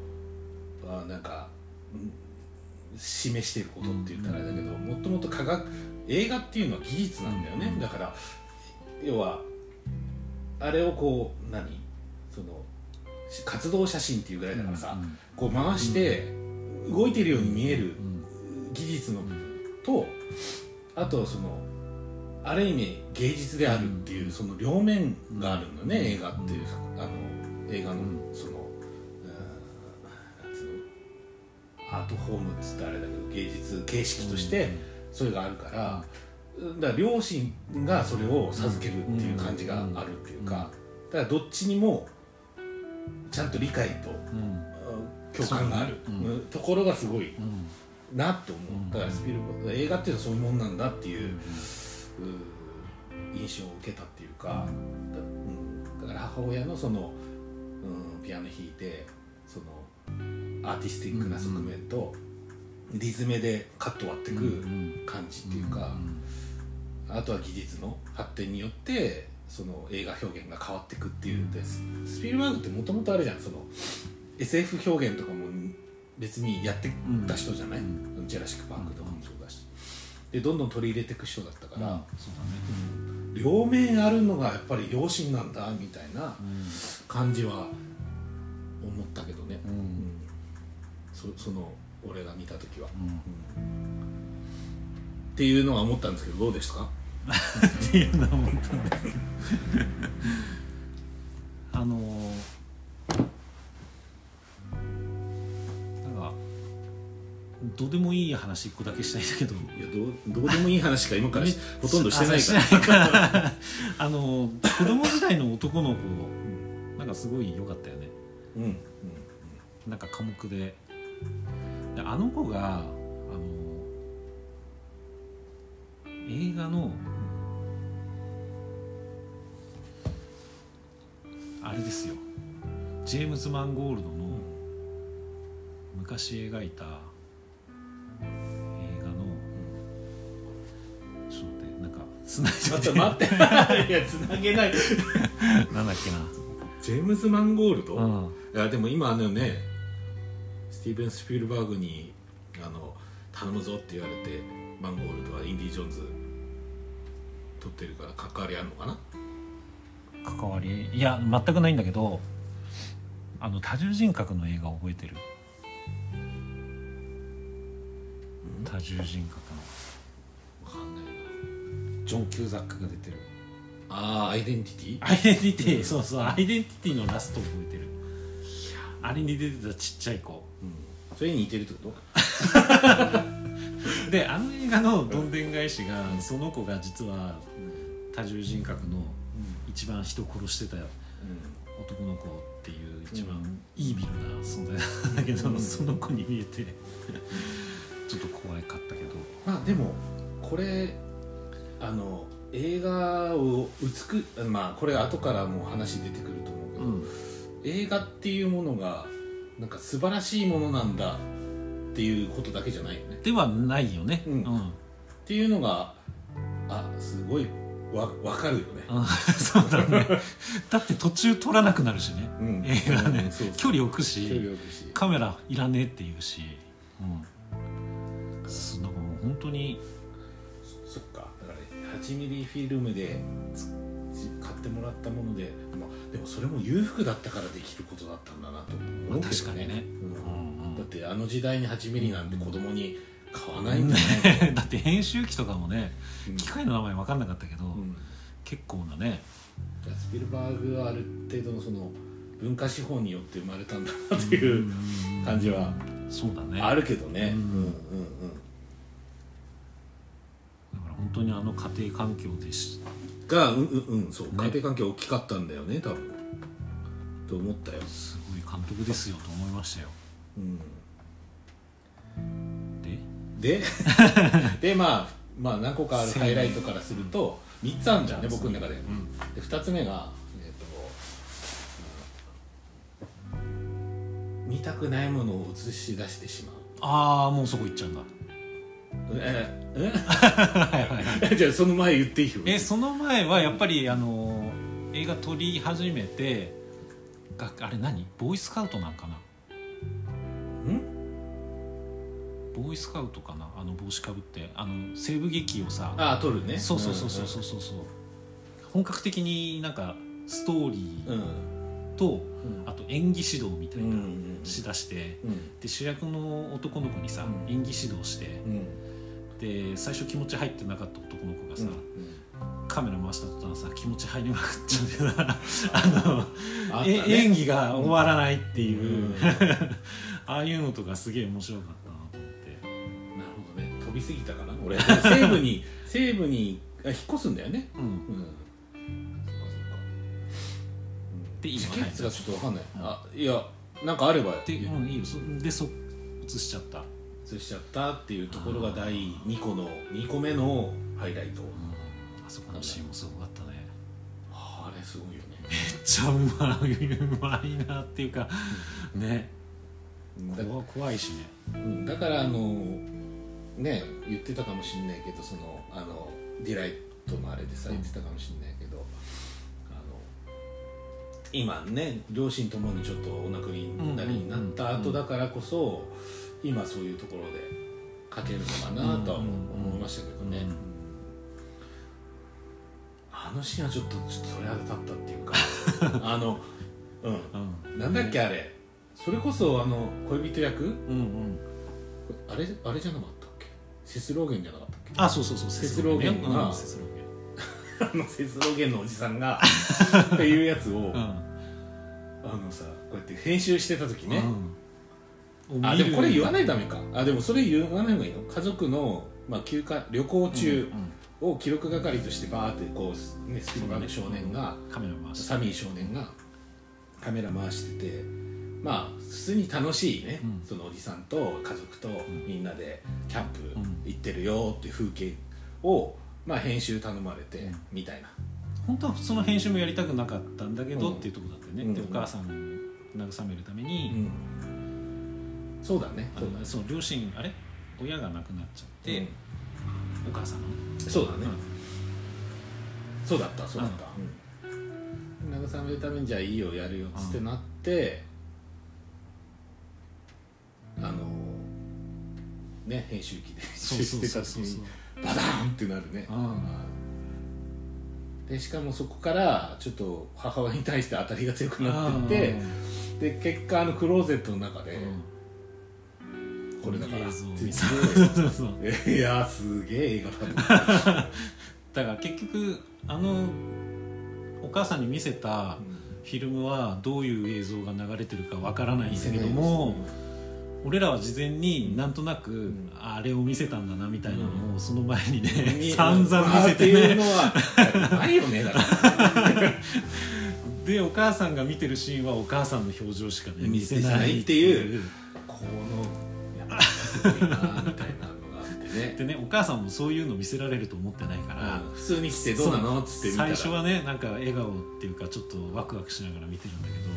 あなんかうん示していることって言ったらあれだけどもともと科学映画っていうのは技術なんだよね、だから要はあれをこう何？そのし活動写真っていうぐらいだからさ、うん。こう回して動いてるように見えるうん。技術の部分とあとそのある意味芸術であるっていうその両面があるのね、映画っていうあの映画のその、アートフォームっつったらあれだけど芸術形式としてそれがあるから、だから両親がそれを授けるっていう感じがあるっていうか、だからどっちにもちゃんと理解とうん。共感がある、ところがすごいうんなって思う。だからスピルバーグ映画っていうのはそういうもんなんだっていう、う印象を受けたっていうか、だ,、から母親のその、うん、ピアノ弾いてそのアーティスティックな側面と、リズムでカット割っていくうん感じっていうか、あとは技術の発展によってその映画表現が変わっていくっていう。ですスピルバーグってもともとあれじゃんその SF 表現とかも別にやってた人じゃない、うん。ジェラシック・パークとかもそうだし、でどん。どん。取り入れていく人だったから、うん。そうだね両面あるのがやっぱり両親なん。だみたいなうん。感じは思ったけどね、ううん。ん。そその俺が見た時は、うん。っていうのは思ったん。ですけどどうですかっていうのは思ったん。ですあのーどうでもいい話一個だけしたいんだけど。いやどうどうでもいい話か今からしほとんどしてないから。あ のー子供時代の男の子なんかすごい良かったよね。うんうんなんか科目で。であの子があの映画のあれですよ。ジェームズ・マンゴールドの昔描いたつないちょっでと待って。いやつなげない。なんだっけな。ジェームズ・マンゴールド、いうん。やでも今あのねスティーブン・スピルバーグにあの頼むぞって言われてマンゴールドはインディ・ジョーンズ撮ってるから関わりあるのかな？関わり？いや全くないんだけどあの多重人格の映画覚えてる？多重人格のジョン・キューザックが出てる。ああアイデンティティ？アイデンティティ。そうそう。アイデンティティのラスト覚えてる。あれに出てたちっちゃい子。それに似てるってこと？であの映画のどんでん返しがその子が実は多重人格の一番人殺してた男の子っていう一番イービルな存在なんだけど、うん。その子に見えてちょっと怖かったけど。まあでもこれあの映画を美くまあこれ後からもう話出てくると思うけど、うん。映画っていうものがなんか素晴らしいものなんだっていうことだけじゃないよね。ではないよね。うん。っていうのがあすごいわ分かるよね、うん。そうだね。だって途中撮らなくなるしね。うん。映画ね。うんそうそう。距離置く距し離置くし。カメラいらねえって言うし。うん。なんかもう本当にそっか8ミリフィルムでつ買ってもらったもので、まあ、でもそれも裕福だったからできることだったんだなと思う確かにね。うん。うんうん。だってあの時代に8ミリなんて子供に買わないんじゃないね。だって編集機とかもねうん。機械の名前分かんなかったけど、うん。結構なね。スピルバーグはある程度のその文化資本によって生まれたんだなっていう感じはそうだねあるけどね、うんうん本当にあの家庭環境でしがうんうんうんそう、ね。家庭環境大きかったんだよね多分。と思ったよ、すごい監督ですよと思いましたよ。うん、で？で？でまあまあ何個かあるハイライトからすると3つあるんじゃんね僕の中で,、で2つ目が、えーとうん見たくないものを映し出してしまう。ああもうそこ行っちゃうんだええ。はいはいはい。じゃあその前言っていいよ。えその前はやっぱりあの映画撮り始めてがあれ何？ボーイスカウトなんかな？ん？ボーイスカウトかな？あの帽子かぶって。あの西部劇をさ。ああ撮るね。そうそうそうそうそうそう。そう本格的になんかストーリうん。ーと、うん。あと演技指導みたいうんうなん。しだして、うん。で主役の男の子にさ、うん。演技指導して。うんで最初気持ち入ってなかった男の子がさ、カメラ回した途端さ気持ち入りまくっちゃってさ あのあったね。え演技が終わらないっていう、うん。ああいうのとかすげえ面白かったなと思って。なるほどね。飛びすぎたかな。俺西部に 西部にあ引っ越すんだよね。うん。うん。で今時系列がちょっとわかんない。あいやなんかあれば。で、うん、いいよ。そでそ映しちゃった、映しちゃったっていうところが第2個の2個目のハイライト。うん、あそこのシーンもすごかったね。あれすごいよね。めっちゃうまいうまいなっていうかね。だ怖怖いしね。うん。だからあのね言ってたかもしれないけどそのあのディライトのあれでさ言ってたかもしれないけど、あの今ね両親ともにちょっとお亡くなりになった後だからこそ今そういうところで書けるのかなとは思いましたけどね、うん。あのシーンはちょっとちょっとそれは立ったっていうか。あのうん。うん。なんだっけあれ。それこそあの恋人役？うんうん。あれあれじゃなかったっけ？セス・ローゲンじゃなかったっけ？あそうそうそう。セス・ローゲン。がうんセスローゲン。あ のセスローゲンのおじさんがっていうやつを、うん。あのさこうやって編集してた時ね、うんあでもこれ言わないないとダメか。あでもそれ言わない方がいいの家族の、まあ、休暇旅行中を記録係としてバーってこう、ね、スピルバーグ少年が、カメラ回して。サミー少年がカメラ回しててまあ普通に楽しいね、うん。そのおじさんと家族とみんなでキャンプうん行ってるよっていう風景を、まあ、編集頼まれて、うん。みたいな。本当はその編集もやりたくなかったんだけど、うんっていうところだったよね、うん。でお母さんを慰めるために、うんそうだね。あのその両親あれ？親が亡くなっちゃって、お母さんの。ねそうだね、うん。そうだったそうだった、うん。慰めるためにじゃあいいよやるよっつってなって、あのね編集機で編そうそう集してそう。そうた時にバダーンってなるね、うん。でしかもそこからちょっと母親に対して当たりが強くなってってで結果あのクローゼットの中で、これだから。映像をって言っ見せそうそうていやーすげえ映画だと思った、だから結局あのお母さんに見せたフィルムはどういう映像が流れてるかわからないんだけども、俺らは事前になんとなく、ん。あれを見せたんだなみたいなのをその前にね、に散々見せてね。のはないよねだから。でお母さんが見てるシーンはお母さんの表情しかね見せないっていう。このすごいなみたいなのがあってね。でねお母さんもそういうの見せられると思ってないから、普通に来てどうなのっつって最初はねなんか笑顔っていうかちょっとワクワクしながら見てるんだけど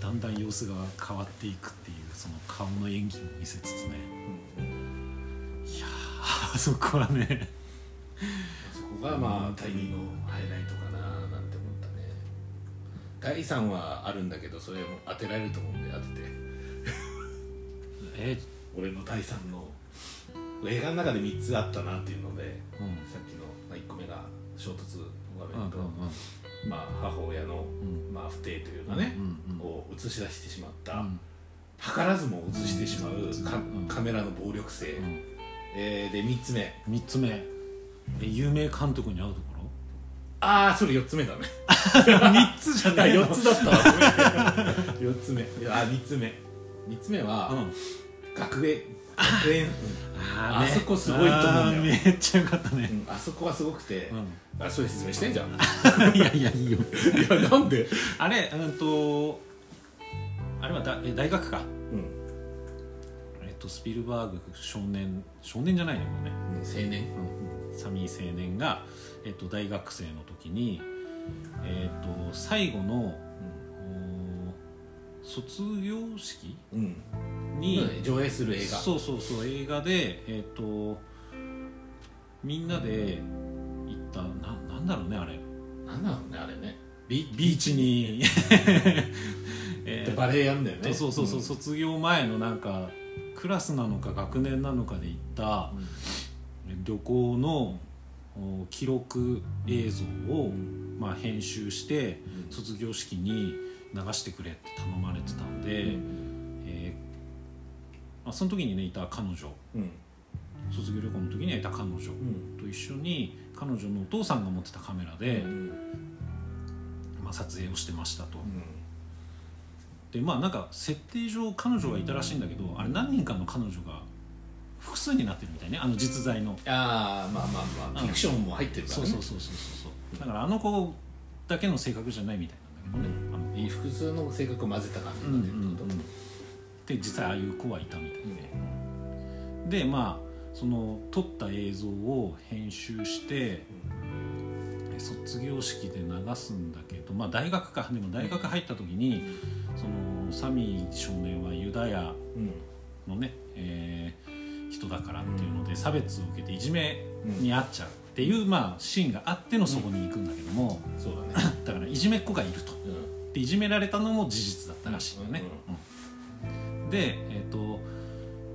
だんだん様子が変わっていくっていうその顔の演技も見せつつね。うん。うんいやーあそこはね。そこがまあ第2のハイライトかななんて思ったね。第3はあるんだけどそれも当てられると思うんで当てて。え俺の第3の映画の中で3つあったなっていうのでうん。さっきの、まあ、1個目が衝突場うん面と、まあ、母親の、うん。まあ、不貞というかね、を映し出してしまった、うん。図らずも映してしまうカ,、メラの暴力性、うん。えーで3つ目。3つ目。え有名監督に会うところ？ああそれ4つ目だね。3つじゃあないの4つだったわ。4つ目。あ3つ目。3つ目は、うん学園学園、あーねあそこすごいと思うんだよ。めっちゃよかったね。うんあそこはすごくて、うあそれ説明してんじゃん。いやいやいいよ。やなんで、あれうんとあれはだえ大学か。うん。えっとスピルバーグ少年少年じゃないねもうね、うん、青年？うん、サミー青年が、えっと、大学生の時に、えっと、最後のお卒業式？うん、に、うん。上映する映画。そうそうそう映画でえっ、とみんなで行ったななんだろうねあれ。なんだろうねあれね。ビビーチ。に。えバレエやんだよね。そうそうそう、卒業前のなんかクラスなのか学年なのかで行った旅行のお記録映像を、まあ、編集してうん。卒業式に流してくれって頼まれてたんで、えーまあ、その時にねいた彼女。うん。卒業旅行の時にはいた彼女うん。と一緒に彼女のお父さんが持ってたカメラで、うん。まあ、撮影をしてましたと、うん。でまあなんか設定上彼女がいたらしいんだけどあれ何人かの彼女が複数になってるみたいね。あの実在の。ああまあまあまあフィクションも入ってるからね。そうそうそうそうそうだからあの子だけの性格じゃないみたいなんだけどね、あのいい複数の性格を混ぜた感じうんにうんなってるってことで実際ああいう子はいたみたいで、でまあその撮った映像を編集してえ卒業式で流すんだけど、まあ、大学か。でも大学入った時にそのサミー少年はユダヤうん。のね、えー人だからっていうので差別を受けていじめに遭っちゃうっていう、まあ、シーンがあってのそこに行くんだけども、そうだね。だからいじめっ子がいると。うんでいじめられたのも事実だったらしいよね、うんで、えー、と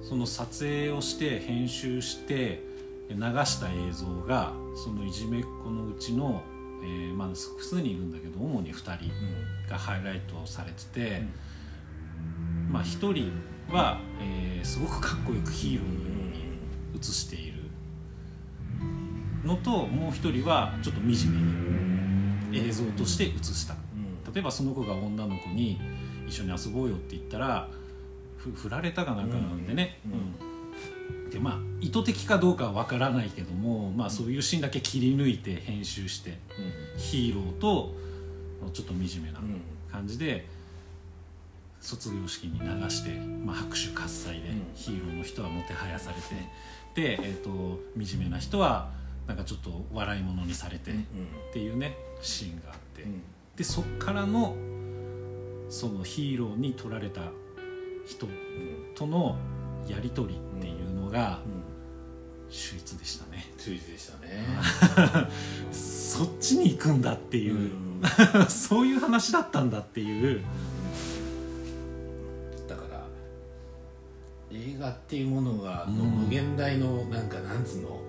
その撮影をして編集して流した映像がそのいじめっ子のうちの、えーまあ、複数人いるんだけど主に2人がハイライトされてて、まあ、1人は、えーすごくかっこよくヒーローのように映している。のともう1人はちょっと惨めに映像として映した例えばその子が女の子に一緒に遊ぼうよって言ったらふ振られたかなんかなんでね、うんうん。でまあ意図的かどうかは分からないけども、まあ、そういうシーンだけ切り抜いて編集してヒーローとちょっと惨めな感じで卒業式に流して、まあ、拍手喝采でうん。ヒーローの人はもてはやされてで、えー、と惨めな人はなんかちょっと笑い物にされてっていうねシーンがあって。でそっからのそのヒーローに取られた人とのやり取りっていうのが秀逸でしたね、ついでしたね。そっちに行くんだっていう、そういう話だったんだっていう。だから映画っていうものが、うん。無限大のなんかなんつうの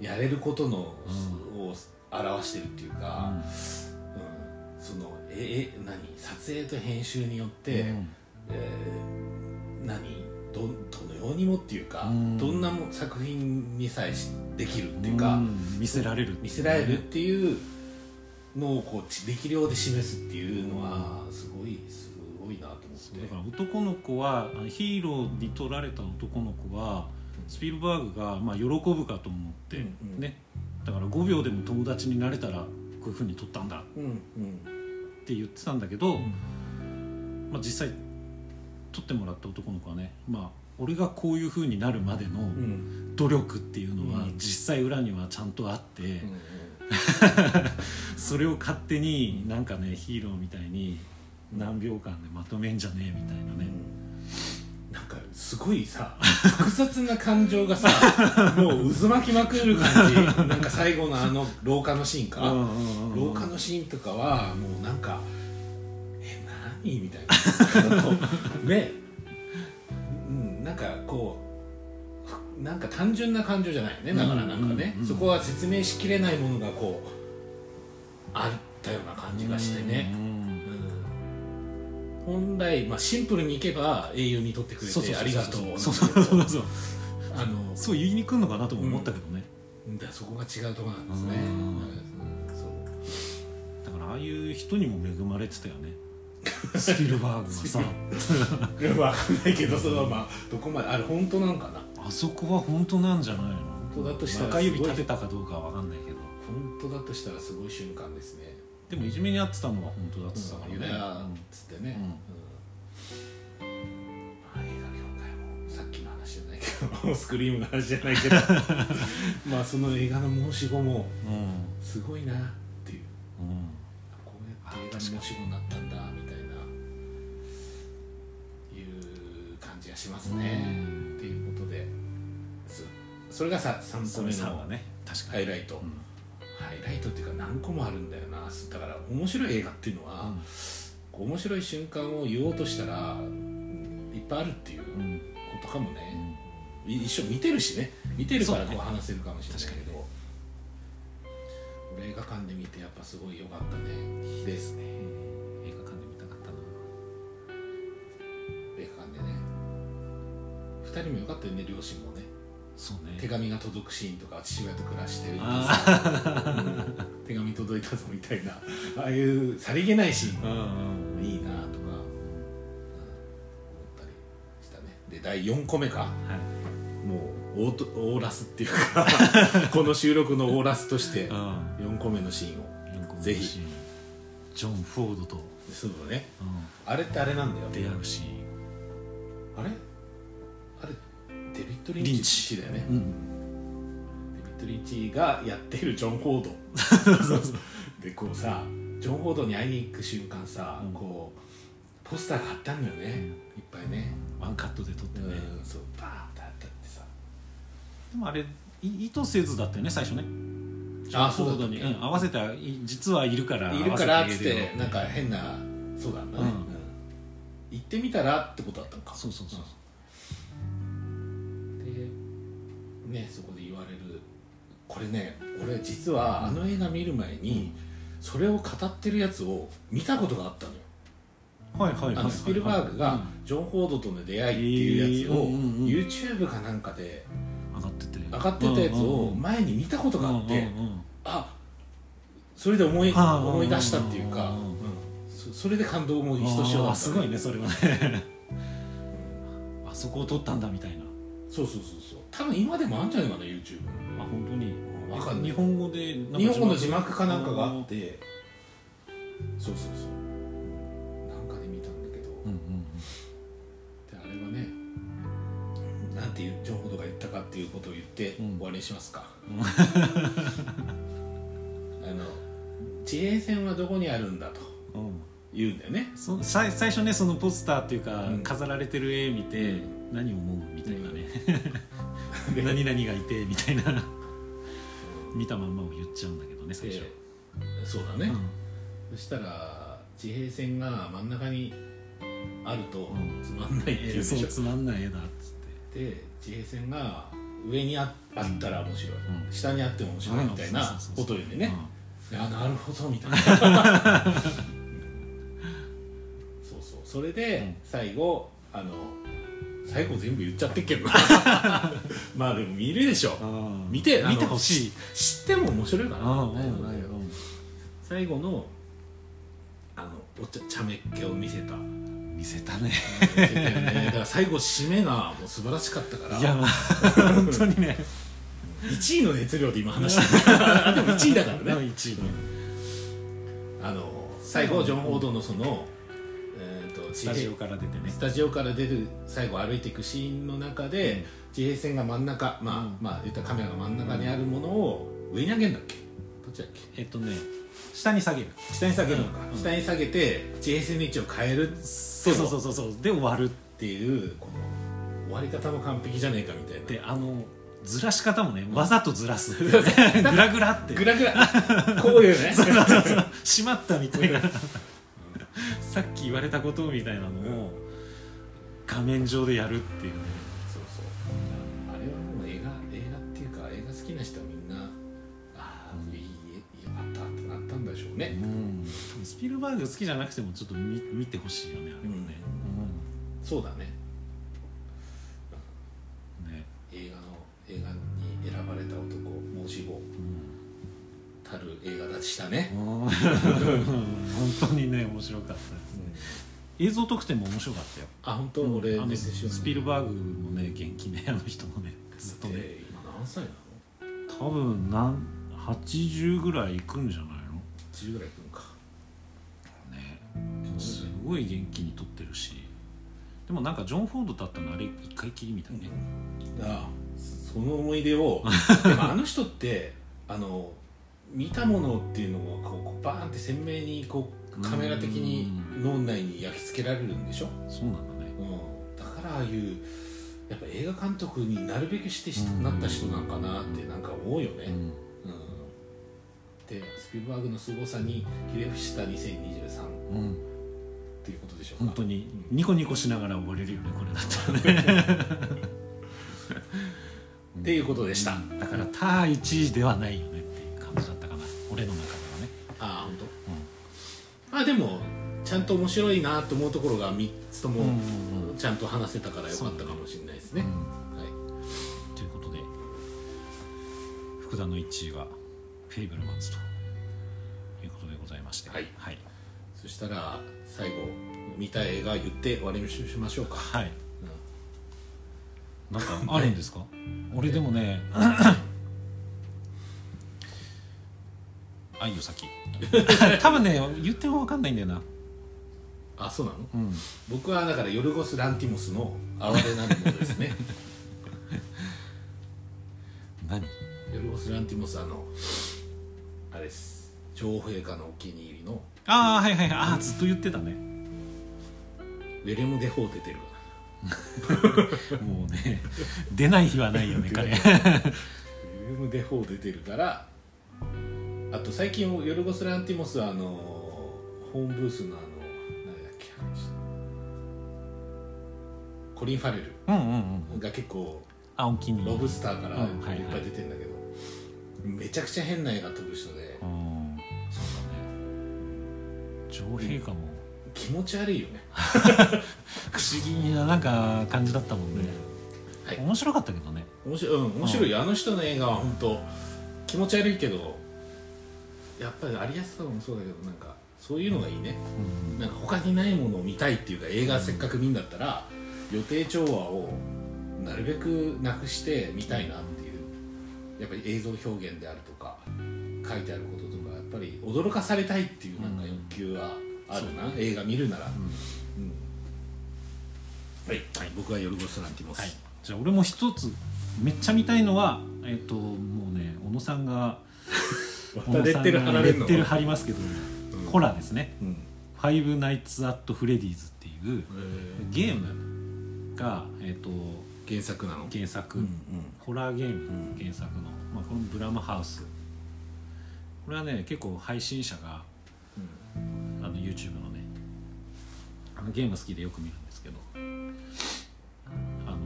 やれることの、うを表してるっていうか、うんそのええ何？撮影と編集によって、うん。えー何？どどのようにもっていうか、うん。どんなも作品にさえしできるっていうか、ん。見せられる見せられるっていうのをこうち力量で示すっていうのはすごいすごいなと思って。だから男の子はヒーローに取られた男の子はスピルバーグがまあ喜ぶかと思って、ね。だから5秒でも友達になれたらこういうふうに撮ったんだって言ってたんだけど、まあ、実際撮ってもらった男の子はね、まあ、俺がこういうふうになるまでのうん。努力っていうのはうん。実際裏にはちゃんとあって、うん それを勝手になんかねヒーローみたいに何秒間でまとめんじゃねえみたいなね、なんかすごいさ複雑な感情がさ もう渦巻きまくる感じ。なんか最後のあの廊下のシーンか、廊下のシーンとかはもうなんか「え何?」みたいな。ね。うんなんかこうなんか単純な感情じゃないよね。だからなんかね、そこは説明しきれないものがこうあったような感じがしてね、うんうん本来、まあ、シンプルにいけば英雄に取ってくれてありがとうそうそうそうそうそう。あのそう言いに来るのかなとも思ったけどね、だそこが違うところなんですね、うん。だからああいう人にも恵まれてたよね。スピルバーグはさ。いやわかんないけどそれはまあどこまであれ本当なんかな？あそこは本当なんじゃないの？本当だとしたら中指立てたかどうかは分かんないけど。本当だとしたらすごい瞬間ですねでもいじめにあってたのは本当だってたからね、ユダヤっつってね、まあ映画業界もさっきの話じゃないけど。スクリームの話じゃないけど。まあその映画の申し子もうん。すごいなっていう。うんこうやって映画の申し子になったんだみたいな。いう感じがしますね、うん。っていうことで。そそれがさ3そ個目のハイライト、うんハイライトっていうか何個もあるんだよな。だから面白い映画っていうのは、こう面白い瞬間を言おうとしたらいっぱいあるっていううん。うんことかもね、い一緒見てるしね。見てるからこう話せるかもしれないけど、俺映画館で見てやっぱすごい良かったね。ですね。映画館で見たかったな。映画館でね。2人も良かったよね両親も。ねそうね。手紙が届くシーンとか父親と暮らしてる手紙届いたぞみたいな。ああいうさりげないシーン。いいなとか、うん。思ったりしたね。で第4個目か。はい。もうオートオーラスっていうか この収録のオーラスとしてうん。4個目のシーンをぜひ。ジョン・フォードと、そうだね。うあれってあれなんだよん、出会うシーン。あれ？デビッド・リンチだよね。うん。デビッド・リンチがやっているジョン・フォード。でこうさジョン・フォードに会いに行く瞬間さ、うん。こうポスターが貼ってあるのよね、いっぱいね、ワンカットで撮ってうん。ね、そうバーッと貼ってあってさ。でもあれい意図せずだったよね最初ね。あジョンフォードに、そうだったっけ。うん合わせてい実はいるからいるからっつってなんか変なそうだな、うん。行ってみたらってことだったのか。そうそうそう。でねそこで言われる。これね俺実はあの映画見る前に、それを語ってるやつを見たことがあったのよ。あのスピルバーグがジョン・フォードとの出会いっていうやつを YouTube かなんかで上がってて上がってたやつを前に見たことがあってあそれで思い思い出したっていうかうん。そそれで感動もひとしおだった。すごいねそれはね。あそこを撮ったんだみたいなそうそうそうそう。多分今でもあるんじゃないかな YouTube あ本当に。わかんない。日本語で日本語の字幕かなんかがあって。そうそうそう。なんかで見たんだけど、うんうんであれはねなんていうジョン・フォードが言ったかっていうことを言ってうん。終わりにしますか、あの地平線はどこにあるんだとうん。うん言うんだよね。そ最最初ねそのポスターっていうか、うん。飾られてる絵見て、うん何を思うみたいなね、で何々がいてみたいな。見たまんまを言っちゃうんだけどね最初。で、そうだね、そしたら地平線が真ん中にあるとうん。つまんないっていうえーでしょ、そうつまんない絵だっつって。で地平線が上にああったら面白い、うん。下にあっても面白いみたいなことを言うん。いやなるほどみたいな。そうそう。それでうん。最後あの最後全部言っちゃってっけど。な まあでも見るでしょ。うん。見て見てほしい。知っても面白いかな最後のあのお茶茶目っ気を見せた。見せたね。ね。だから最後締めがもう素晴らしかったから。いやまあ 本当にね。1位の熱量で今話してる。でも1位だからね。1位あの最後ジョン・フォードのその、スタジオから出てね。スタジオから出る最後歩いていくシーンの中で、地平線が真ん中まあ、うん。まあ言ったらカメラが真ん中にあるものを上に上げるんだっけ？どっちだっけ？えっとね下に下げる。下に下げるのか、うん。下に下げて地平線の位置を変える。っそうそうそう。そうそうで終わるていうこの終わり方も完璧じゃねえかみたいな。であのずらし方もねわざとずらす。グラグラって。グラグラ。こういうね。しまったみたいな さっき言われたことみたいなのを画面上でやるっていうね。そうそう。あれはもう映画映画っていうか映画好きな人はみんなああ、いいよかったってなったんでしょうね、うん。スピルバーグ好きじゃなくてもちょっと見見てほしいよねあれはね,、そうだねうんね。映画の映画に選ばれた男申し子たる映画でしたね、うん。本当にね面白かった映像特典も面白かったよ。あ本当、俺あのスピルバーグもね元気ねあの人もねずっとね。で今何歳なの？多分なん80ぐらいいくんじゃないの？10ぐらいいくんか。ね。すごい元気に撮ってるし。でもなんかジョン・フォードだったのあれ一回きりみたいね、ああその思い出を。でもあの人ってあの見たものっていうのをこうこうバーンって鮮明にこうカメラ的に脳内に焼き付けられるんでしょ、そうなんだね。うん、だからああいうやっぱ映画監督になるべくしてしうんなった人なんかなってなんか思うよね、うん。うん。でスピルバーグの凄さにひれ伏した2023っうん。ていうことでしょうか。本当にニコニコしながら終われるよねこれだったらね。っていうことでした、だから他1位ではないよねっていう感じだったかな。俺の中。あでもちゃんと面白いなと思うところが3つともうんうんうん。ちゃんと話せたからよかったかもしれないですね、うんはい、ということで福田の1位はフェイブルマンズということでございまして。はい。はい、そしたら最後見たい映画言って終わりにしましょうか。はい。なんかあるんですか？俺でもねあいいよ先。多分ね言っても分かんないんだよな。あそうなの？うん。僕はだからヨルゴス・ランティモスの哀れなるものですね。何？ヨルゴス・ランティモスあのあれです。女王陛下のお気に入りの。ああはいはいはい。ああずっと言ってたね。ウィレム・デフォー出てるもうね出ない日はないよね彼。ウィレム・デフォー出てるからあと最近ヨルゴス・ランティモスはあのフォーン・ブースのあの何だっけあの人コリン・ファレルうんうんうんが結構あお気にロブスターからいっぱい出てんだけど、めちゃくちゃ変な映画撮る人で。うん。そうだね。女王陛下も気持ち悪いよね。不思議ななんか感じだったもんね、はい。面白かったけどね。面白い、うん、面白いよ、あの人の映画は本当気持ち悪いけどやっぱりアリアスとかもそうだけどなんかそういうのがいいね。うん。なんか他にないものを見たいっていうか映画せっかく見んだったら予定調和をなるべくなくして見たいなっていうやっぱり映像表現であるとか書いてあることとかやっぱり驚かされたいっていうなんか欲求はあるな、映画見るなら、うん。はい、僕はヨルゴス・ランティモス、はい。じゃあ俺も一つめっちゃ見たいのはえっ、ともうね小野さんがレッテル貼られるのレッテル貼りますけど、ん。ホラーですね。うん「ファイブナイツ・アット・フレディーズ」っていうえゲームが、えっとー原作なの？原作、うんホラーゲームうん。原作の、まあ、このブラムハウス。これはね結構配信者があの YouTube のねあのゲーム好きでよく見るんですけどあの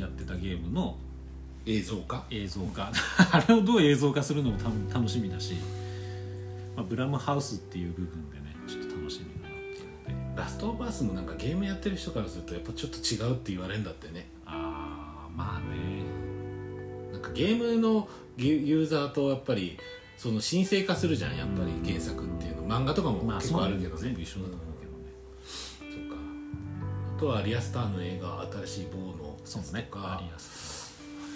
やってたゲームの映像化？映像化。あれをどう映像化するのもた楽しみだし、まあ、ブラムハウスっていう部分でねちょっと楽しみだなっていうので。ラストオブアースもなんかゲームやってる人からするとやっぱちょっと違うって言われるんだってね。ああまあね。なんかゲームのユユーザーとやっぱりその神聖化するじゃんやっぱり原作っていうの。漫画とかもまあ結構あるけどね、そう全部一緒だと思うけどね、そうか。あとはアリ・アスターの映画新しいボーのそうねとか。アリ・アスター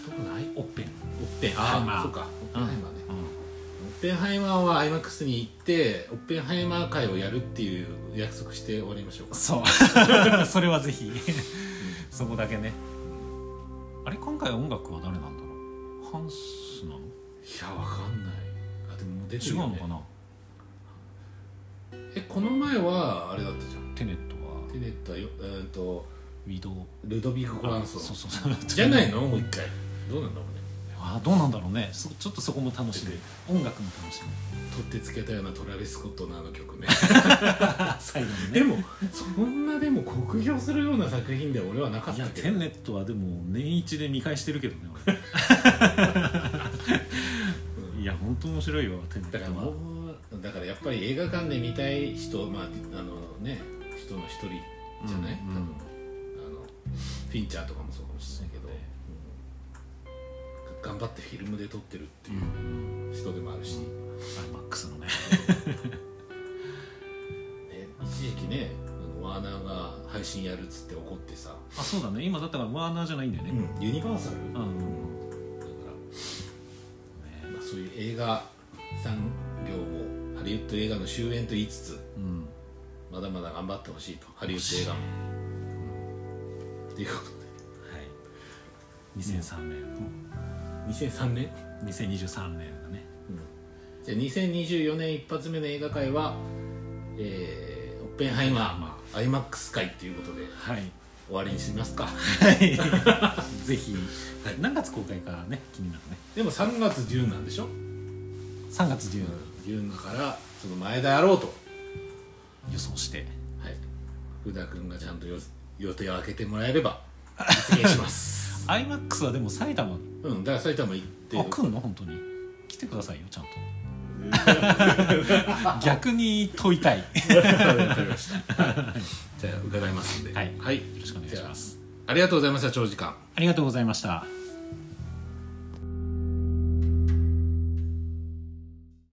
あとない？オッペン。オッペンハイマー。ああそうかオッペンハイマーね、うん。オッペンハイマーは IMAX に行ってオッペンハイマー会をやるっていう約束して終わりましょうか。そう。それはぜひ。そこだけね。あれ今回音楽は誰なんだろう？ハンスなの？いやわかんない。あでももう出てるよ、ね、違うのかな？えこの前はあれだったじゃん。テネットは？テネットはよえー、とウィドウ。ルドビック・ゴランソ。ンそうそうそう。じゃないの？もう一回どうなんだろうね。あどうなんだろうね。そちょっとそこも楽しみ。音楽も楽しみ。取ってつけたようなトラビス・スコットのあの曲ね。最後にね。でもそんなでも酷評するような作品では俺はなかっいやたけど。テネットはでも年一で見返してるけどね俺。いや本当面白いよテネットは。だからだからやっぱり映画館で見たい人まああのね人の一人じゃない、うんうん。多分あのフィンチャーとかもそう頑張ってフィルムで撮ってるっていうん。う人でもあるし、ね、アイマックスのね。一時期ねワーナーが配信やるっつって怒ってさ、あそうだね。今だったらワーナーじゃないんだよね、ユニバーサル、うん。だから、まあ、そういう映画産業もハリウッド映画の終焉と言いつつうん。まだまだ頑張ってほしいと。ハリウッド映画も、っていうことはい。2003年、で2003年？2023年だね。じゃあ2024年一発目の映画界は、えーオッペンハイマー、アイマックス界っていうことではい。終わりにしますか。はい。ぜひ、何月公開かね気になるね。でも3月デューンなんでしょ？3月10デューンだからその前であろうと。予想して。はい。福田君がちゃんとよ予定を空けてもらえれば実現します。アイマックスはでも埼玉。うんだから埼玉行ってあ来んの？本当に。来てくださいよちゃんと。逆に問いたい。わかりましたじゃあ伺いますんで。はい。はい、よろしくお願いします。ありがとうございました長時間。ありがとうございました